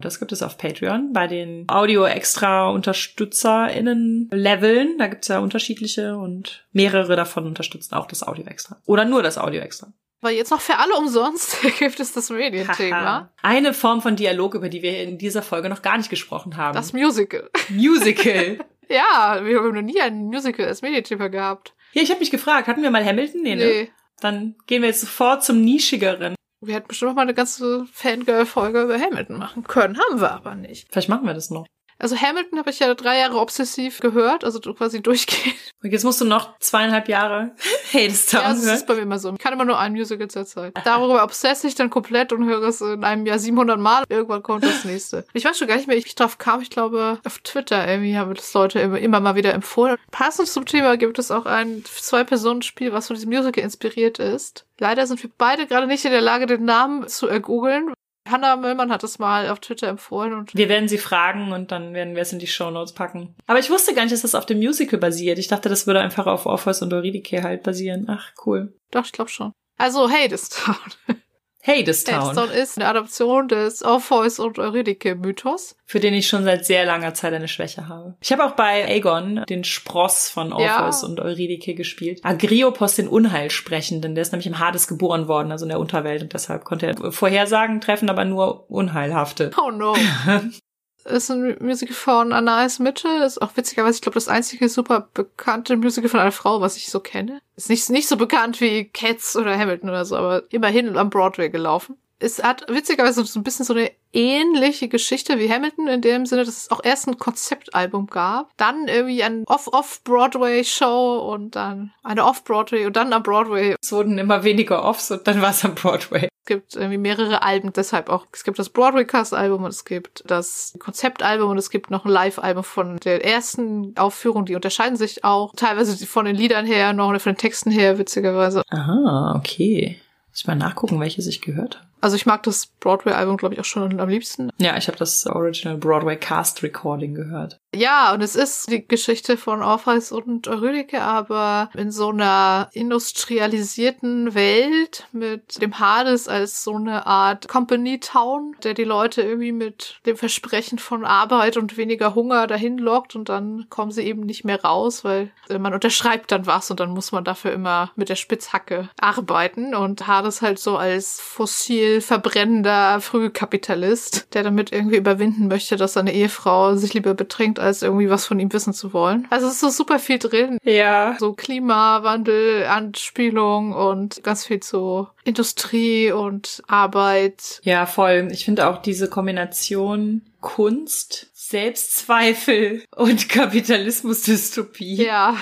Das gibt es auf Patreon bei den Audio-Extra-UnterstützerInnen-Leveln. Da gibt es ja unterschiedliche und mehrere davon unterstützen auch das Audio-Extra. Oder nur das Audio-Extra. Weil jetzt noch für alle umsonst gibt es das Medienthema. Eine Form von Dialog, über die wir in dieser Folge noch gar nicht gesprochen haben. Das Musical. Musical. ja, wir haben noch nie ein Musical als Medienthema gehabt. Ja, ich habe mich gefragt, hatten wir mal Hamilton? Nee, ne? nee. Dann gehen wir jetzt sofort zum Nischigeren. Wir hätten bestimmt noch mal eine ganze Fangirl-Folge über Hamilton machen können. Haben wir aber nicht. Vielleicht machen wir das noch. Also Hamilton habe ich ja drei Jahre obsessiv gehört, also quasi durchgehend. Und jetzt musst du noch zweieinhalb Jahre Hadestown ja, das ist bei mir immer so. Ich kann immer nur ein Musical zur Zeit. Darüber obsesse ich dann komplett und höre es in einem Jahr 700 Mal. Irgendwann kommt das nächste. Ich weiß schon gar nicht mehr, wie ich drauf kam. Ich glaube, auf Twitter irgendwie haben das Leute immer, immer mal wieder empfohlen. Passend zum Thema gibt es auch ein Zwei-Personen-Spiel, was von diesem Musical inspiriert ist. Leider sind wir beide gerade nicht in der Lage, den Namen zu ergoogeln, Hanna Müllmann hat es mal auf Twitter empfohlen und wir werden sie fragen und dann werden wir es in die Show Notes packen. Aber ich wusste gar nicht, dass das auf dem Musical basiert. Ich dachte, das würde einfach auf Orpheus und Euridike halt basieren. Ach, cool. Doch, ich glaube schon. Also, hey, das Town. Hadestown. Hadestown ist eine Adaption des Orpheus und Eurydike-Mythos. Für den ich schon seit sehr langer Zeit eine Schwäche habe. Ich habe auch bei Aegon den Spross von Orpheus ja. und Eurydike gespielt. Agriopos den Unheilsprechenden, der ist nämlich im Hades geboren worden, also in der Unterwelt. Und deshalb konnte er Vorhersagen treffen, aber nur unheilhafte. Oh no. ist ein Musical von Anais Mitchell. Ist auch witzigerweise, ich glaube, das einzige super bekannte Musical von einer Frau, was ich so kenne. Ist nicht, nicht so bekannt wie Cats oder Hamilton oder so, aber immerhin am Broadway gelaufen. Es hat witzigerweise so ein bisschen so eine ähnliche Geschichte wie Hamilton in dem Sinne, dass es auch erst ein Konzeptalbum gab, dann irgendwie ein Off-Off-Broadway-Show und dann eine Off-Broadway und dann am Broadway. Es wurden immer weniger Offs und dann war es am Broadway. Es gibt irgendwie mehrere Alben, deshalb auch. Es gibt das Broadway-Cast-Album und es gibt das Konzeptalbum und es gibt noch ein Live-Album von der ersten Aufführung. Die unterscheiden sich auch teilweise von den Liedern her, noch von den Texten her, witzigerweise. Aha, okay. Muss ich mal nachgucken, welches ich gehört habe. Also ich mag das Broadway-Album, glaube ich, auch schon am liebsten. Ja, ich habe das Original Broadway Cast Recording gehört. Ja, und es ist die Geschichte von Orpheus und Eurydike, aber in so einer industrialisierten Welt mit dem Hades als so eine Art Company Town, der die Leute irgendwie mit dem Versprechen von Arbeit und weniger Hunger dahin lockt und dann kommen sie eben nicht mehr raus, weil man unterschreibt dann was und dann muss man dafür immer mit der Spitzhacke arbeiten und Hades halt so als fossil verbrennender Frühkapitalist, der damit irgendwie überwinden möchte, dass seine Ehefrau sich lieber betrinkt, als irgendwie was von ihm wissen zu wollen. Also es ist so super viel drin. Ja. So Klimawandel, Anspielung und ganz viel zu Industrie und Arbeit. Ja, voll. Ich finde auch diese Kombination Kunst, Selbstzweifel und Kapitalismusdystopie. Ja,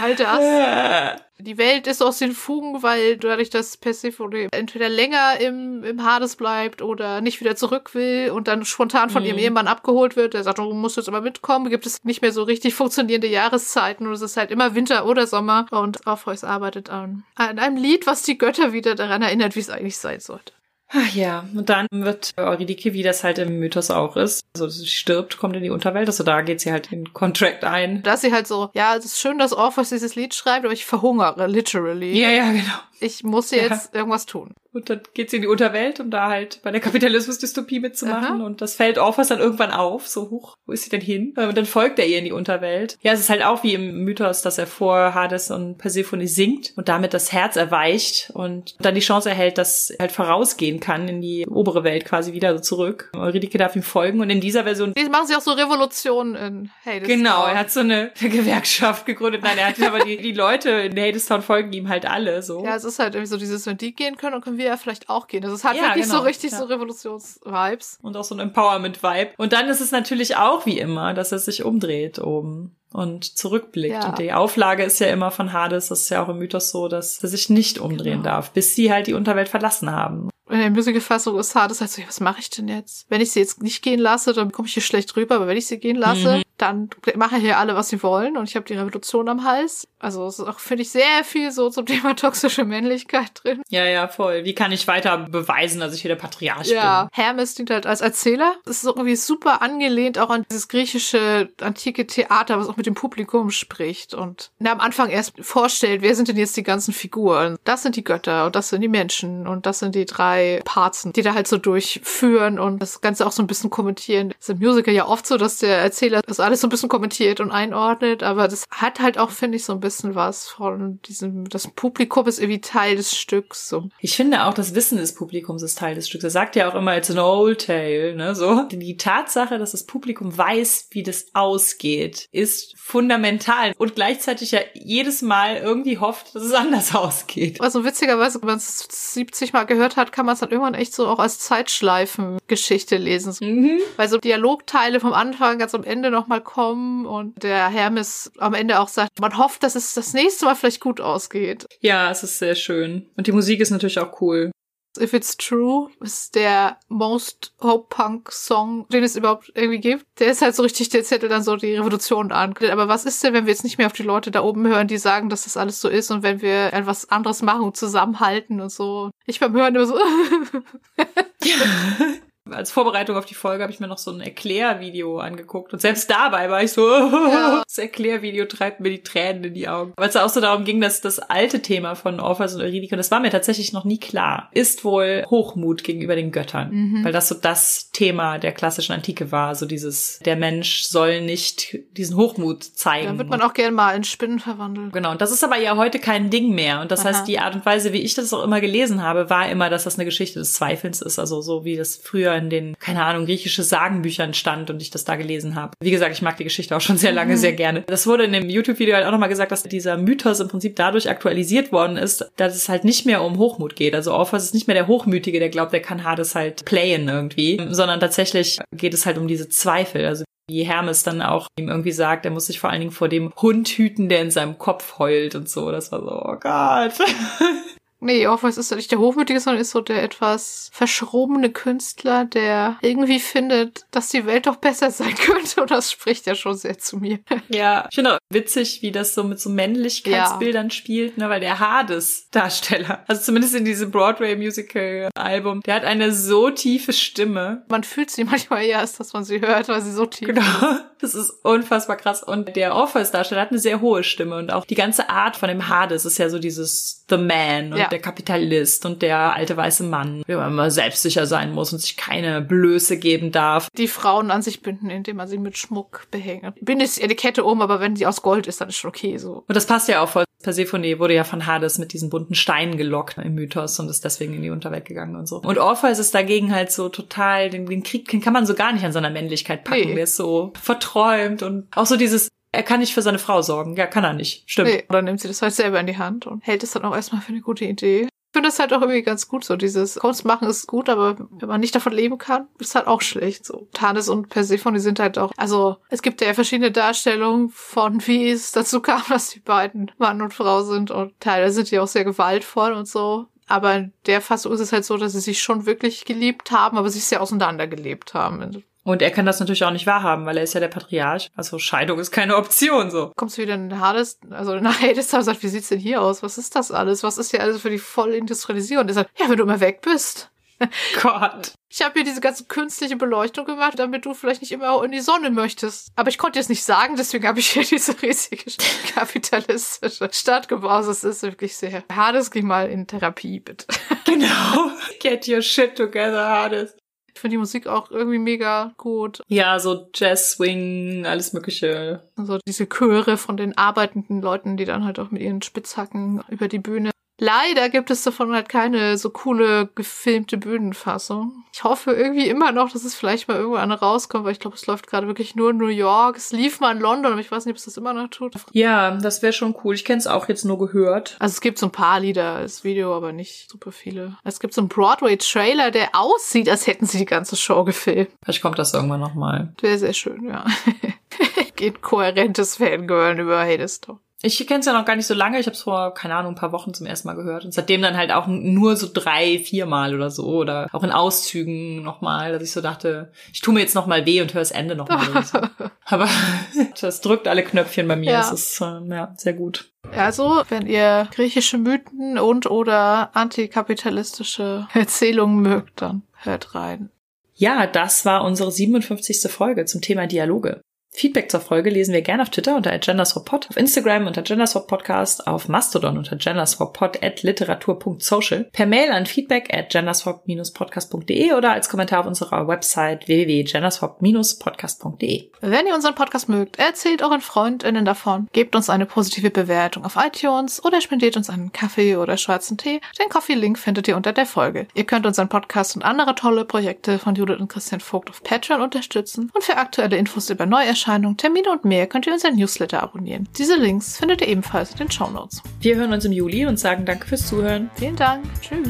all das. Die Welt ist aus den Fugen, weil dadurch, dass Persephone entweder länger im, im Hades bleibt oder nicht wieder zurück will und dann spontan von Mhm. ihrem Ehemann abgeholt wird, der sagt, du musst jetzt aber mitkommen, gibt es nicht mehr so richtig funktionierende Jahreszeiten und es ist halt immer Winter oder Sommer und Orpheus arbeitet an, an einem Lied, was die Götter wieder daran erinnert, wie es eigentlich sein sollte. Ach ja, und dann wird Eurydike, wie das halt im Mythos auch ist, also sie stirbt, kommt in die Unterwelt, also da geht sie halt in Contract ein. Da ist sie halt so, ja, es ist schön, dass Orpheus dieses Lied schreibt, aber ich verhungere, literally. Ja, ja, genau. Ich muss jetzt irgendwas tun. Und dann geht sie in die Unterwelt, um da halt bei der Kapitalismusdystopie mitzumachen. Aha. Und das fällt Orpheus dann irgendwann auf, so hoch, wo ist sie denn hin? Äh, Und dann folgt er ihr in die Unterwelt. Ja, es ist halt auch wie im Mythos, dass er vor Hades und Persephone singt und damit das Herz erweicht und dann die Chance erhält, dass er halt vorausgehen kann in die obere Welt quasi wieder so zurück. Eurydike darf ihm folgen und in dieser Version Die machen sie auch so Revolutionen in Hades. Genau, er hat so eine Gewerkschaft gegründet. Nein, er hat aber die, die Leute in Hadestown folgen ihm halt alle so. Ja, ist halt irgendwie so dieses, wenn die gehen können, dann können wir ja vielleicht auch gehen. Also es hat Ja, wirklich genau, so richtig ja. so Revolutions-Vibes. Und auch so ein Empowerment-Vibe. Und dann ist es natürlich auch wie immer, dass er sich umdreht oben und zurückblickt. Ja. Und die Auflage ist ja immer von Hades, das ist ja auch im Mythos so, dass er sich nicht umdrehen Genau. darf, bis sie halt die Unterwelt verlassen haben. In der Musical-Fassung ist Hades halt so, was mache ich denn jetzt? Wenn ich sie jetzt nicht gehen lasse, dann komme ich hier schlecht rüber, aber wenn ich sie gehen lasse, Mhm. Dann machen hier alle, was sie wollen und ich habe die Revolution am Hals. Also es ist auch, finde ich, sehr viel so zum Thema toxische Männlichkeit drin. Ja, ja, voll. Wie kann ich weiter beweisen, dass ich hier der Patriarch Ja, Hermes dient halt als Erzähler. Es ist irgendwie super angelehnt auch an dieses griechische antike Theater, was auch mit dem Publikum spricht und na, am Anfang erst vorstellt, wer sind denn jetzt die ganzen Figuren? Das sind die Götter und das sind die Menschen und das sind die drei Parzen, die da halt so durchführen und das Ganze auch so ein bisschen kommentieren. Das ist im Musical ja oft so, dass der Erzähler das alles so ein bisschen kommentiert und einordnet, aber das hat halt auch, finde ich, so ein bisschen was von diesem, das Publikum ist irgendwie Teil des Stücks. So. Ich finde auch, das Wissen des Publikums ist Teil des Stücks. Er sagt ja auch immer, it's an old tale, ne, so. Die Tatsache, dass das Publikum weiß, wie das ausgeht, ist fundamental und gleichzeitig ja jedes Mal irgendwie hofft, dass es anders ausgeht. Also witzigerweise, wenn man es 70 Mal gehört hat, kann man es dann irgendwann echt so auch als Zeitschleifen-Geschichte lesen. Mhm. Weil so Dialogteile vom Anfang ganz am Ende nochmal kommen und der Hermes am Ende auch sagt, man hofft, dass es das nächste Mal vielleicht gut ausgeht. Ja, es ist sehr schön. Und die Musik ist natürlich auch cool. If It's True ist der most Hope Punk Song, den es überhaupt irgendwie gibt. Der ist halt so richtig, der zettelt dann so die Revolution an. Aber was ist denn, wenn wir jetzt nicht mehr auf die Leute da oben hören, die sagen, dass das alles so ist und wenn wir etwas anderes machen und zusammenhalten und so. Ich beim Hören immer so, Als Vorbereitung auf die Folge habe ich mir noch so ein Erklärvideo angeguckt. Und selbst dabei war ich so, Ja. das Erklärvideo treibt mir die Tränen in die Augen. Weil es auch so darum ging, dass das alte Thema von Orpheus und Eurydike, und das war mir tatsächlich noch nie klar, ist wohl Hochmut gegenüber den Göttern. Mhm. Weil das so das Thema der klassischen Antike war. So dieses, der Mensch soll nicht diesen Hochmut zeigen. dann wird man auch gerne mal in Spinnen verwandelt. Genau, und das ist aber ja heute kein Ding mehr. Und das Aha. heißt, die Art und Weise, wie ich das auch immer gelesen habe, war immer, dass das eine Geschichte des Zweifelns ist. Also so wie das früher in den, keine Ahnung, griechische Sagenbüchern stand und ich das da gelesen habe. Wie gesagt, ich mag die Geschichte auch schon sehr lange, sehr gerne. Das wurde in dem YouTube-Video halt auch nochmal gesagt, dass dieser Mythos im Prinzip dadurch aktualisiert worden ist, dass es halt nicht mehr um Hochmut geht. Also Orpheus ist nicht mehr der Hochmütige, der glaubt, der kann Hades halt playen irgendwie, sondern tatsächlich geht es halt um diese Zweifel. Also wie Hermes dann auch ihm irgendwie sagt, er muss sich vor allen Dingen vor dem Hund hüten, der in seinem Kopf heult und so. Das war so, oh Gott. Nee, Orpheus ist ja nicht der Hochmütige, sondern ist so der etwas verschrobene Künstler, der irgendwie findet, dass die Welt doch besser sein könnte. Und das spricht ja schon sehr zu mir. Ja, ich finde auch witzig, wie das so mit so Männlichkeitsbildern spielt, ne, weil der Hades-Darsteller, also zumindest in diesem Broadway-Musical-Album, der hat eine so tiefe Stimme. Man fühlt sie manchmal eher, als dass man sie hört, weil sie so tief Genau. ist. Das ist unfassbar krass. Und der Orpheus-Darsteller hat eine sehr hohe Stimme und auch die ganze Art von dem Hades ist ja so dieses The Man und Ja. Der Kapitalist und der alte weiße Mann, wie man immer selbstsicher sein muss und sich keine Blöße geben darf. Die Frauen an sich binden, indem man sie mit Schmuck behängt. Bindet ihr die Kette um, aber wenn die aus Gold ist, dann ist schon okay so. Und das passt ja auch voll. Persephone wurde ja von Hades mit diesen bunten Steinen gelockt im Mythos und ist deswegen in die Unterwelt gegangen und so. Und Orpheus ist dagegen halt so total, den, den Krieg den kann man so gar nicht an seiner Männlichkeit packen. Nee. Der ist so verträumt und auch so dieses, er kann nicht für seine Frau sorgen. Ja, kann er nicht. Stimmt. Nee. Oder nimmt sie das halt selber in die Hand und hält es dann auch erstmal für eine gute Idee. finde das halt auch irgendwie ganz gut so. Dieses Kunst machen ist gut, aber wenn man nicht davon leben kann, ist halt auch schlecht so. Tanis und Persephone, sind halt auch, also es gibt ja verschiedene Darstellungen von wie es dazu kam, dass die beiden Mann und Frau sind und teilweise sind die auch sehr gewaltvoll und so. Aber in der Fassung ist es halt so, dass sie sich schon wirklich geliebt haben, aber sich sehr auseinandergelebt haben. Und er kann das natürlich auch nicht wahrhaben, weil er ist ja der Patriarch. Also Scheidung ist keine Option, so. Kommst du wieder in Hades, also nach Hades und sagt, wie sieht's denn hier aus? Was ist das alles? Was ist hier alles für die Vollindustrialisierung? Und er sagt, ja, wenn du immer weg bist. Gott. Ich habe hier diese ganze künstliche Beleuchtung gemacht, damit du vielleicht nicht immer in die Sonne möchtest. Aber ich konnte es nicht sagen, deswegen habe ich hier diese riesige kapitalistische Stadt gebaut. Das ist wirklich sehr. Hades, geh mal in Therapie, bitte. Genau. Get your shit together, Hades. Ich finde die Musik auch irgendwie mega gut. Ja, so Jazz, Swing, alles Mögliche. Also diese Chöre von den arbeitenden Leuten, die dann halt auch mit ihren Spitzhacken über die Bühne Leider gibt es davon halt keine so coole gefilmte Bühnenfassung. Ich hoffe irgendwie immer noch, dass es vielleicht mal irgendwann rauskommt, weil ich glaube, es läuft gerade wirklich nur in New York. Es lief mal in London, aber ich weiß nicht, ob es das immer noch tut. Ja, das wäre schon cool. Ich kenne es auch jetzt nur gehört. Also es gibt so ein paar Lieder als Video, aber nicht super viele. Es gibt so einen Broadway-Trailer, der aussieht, als hätten sie die ganze Show gefilmt. Vielleicht kommt das irgendwann nochmal. Wäre sehr schön, ja. Geht kohärentes Fangirl über Hades Talk. Ich kenne es ja noch gar nicht so lange. Ich habe es vor, keine Ahnung, ein paar Wochen zum ersten Mal gehört. Und seitdem dann halt auch nur so drei, vier Mal oder so. Oder auch in Auszügen nochmal, dass ich so dachte, ich tue mir jetzt nochmal weh und höre das Ende nochmal. so. Aber das drückt alle Knöpfchen bei mir. Ja. Das ist äh, ja, sehr gut. Also, wenn ihr griechische Mythen und oder antikapitalistische Erzählungen mögt, dann hört rein. Ja, das war unsere 57. Folge zum Thema Dialoge. Feedback zur Folge lesen wir gerne auf Twitter unter genderswappod, auf Instagram unter genderswappodcast, auf Mastodon unter genderswappod at literatur.social, per Mail an feedback at genderswap-podcast.de oder als Kommentar auf unserer Website www.genderswap-podcast.de. Wenn ihr unseren Podcast mögt, erzählt euren FreundInnen davon, gebt uns eine positive Bewertung auf iTunes oder spendiert uns einen Kaffee oder schwarzen Tee. Den Coffee-Link findet ihr unter der Folge. Ihr könnt unseren Podcast und andere tolle Projekte von Judith und Christian Vogt auf Patreon unterstützen und für aktuelle Infos über Neuerscheinungen Erscheinungen, Termine und mehr könnt ihr unseren Newsletter abonnieren. Diese Links findet ihr ebenfalls in den Show Notes. Wir hören uns im Juli und sagen danke fürs Zuhören. Vielen Dank. Tschüss.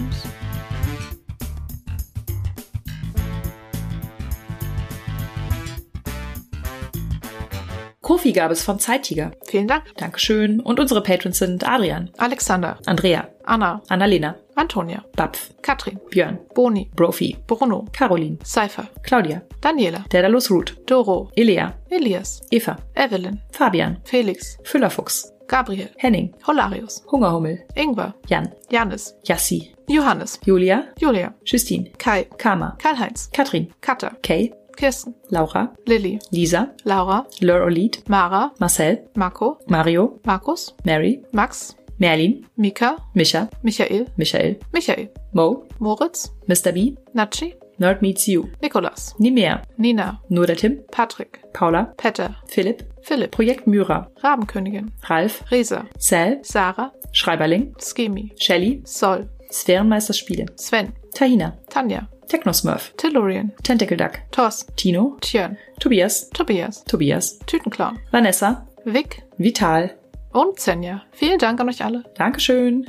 Kofi gab es von Zeittiger. Vielen Dank. Dankeschön. Und unsere Patrons sind Adrian, Alexander, Andrea, Anna, Annalena, Antonia, Bapf, Katrin, Björn, Boni, Brophy, Bruno, Caroline, Seifer, Claudia, Daniela, Daedalus Ruth, Doro, Elea, Elias, Eva, Evelyn, Fabian, Felix, Füllerfuchs, Gabriel, Henning, Holarius, Hungerhummel, Ingwer, Jan, Janis, Jassi, Johannes, Julia, Julia, Justine, Kai, Karma, Karl-Heinz, Katrin, Katha, Kay, Kirsten, Laura, Lilly, Lisa, Laura, Lur Olid, Mara, Marcel, Marco, Mario, Markus, Mary, Max, Merlin, Mika, Micha, Michael, Michael, Michael, Mo, Moritz, Mr. B, Natschi, Nerd Meets You, Nikolas, Nimea, Nina, Nur der Tim, Patrick, Paula, Petter, Philipp, Philipp, Projekt Myra, Rabenkönigin, Ralf, Resa, Sal, Sarah, Schreiberling, Skemi, Shelly, Sol, Sphärenmeisterspiele, Sven, Tahina, Tanja, Technosmurf, Tellurian, Tentacle Duck, Thors, Tino, Tjörn, Tobias, Tobias, Tobias, Tütenclown, Vanessa, Vic. Vital. und Senja. Vielen Dank an euch alle. Dankeschön.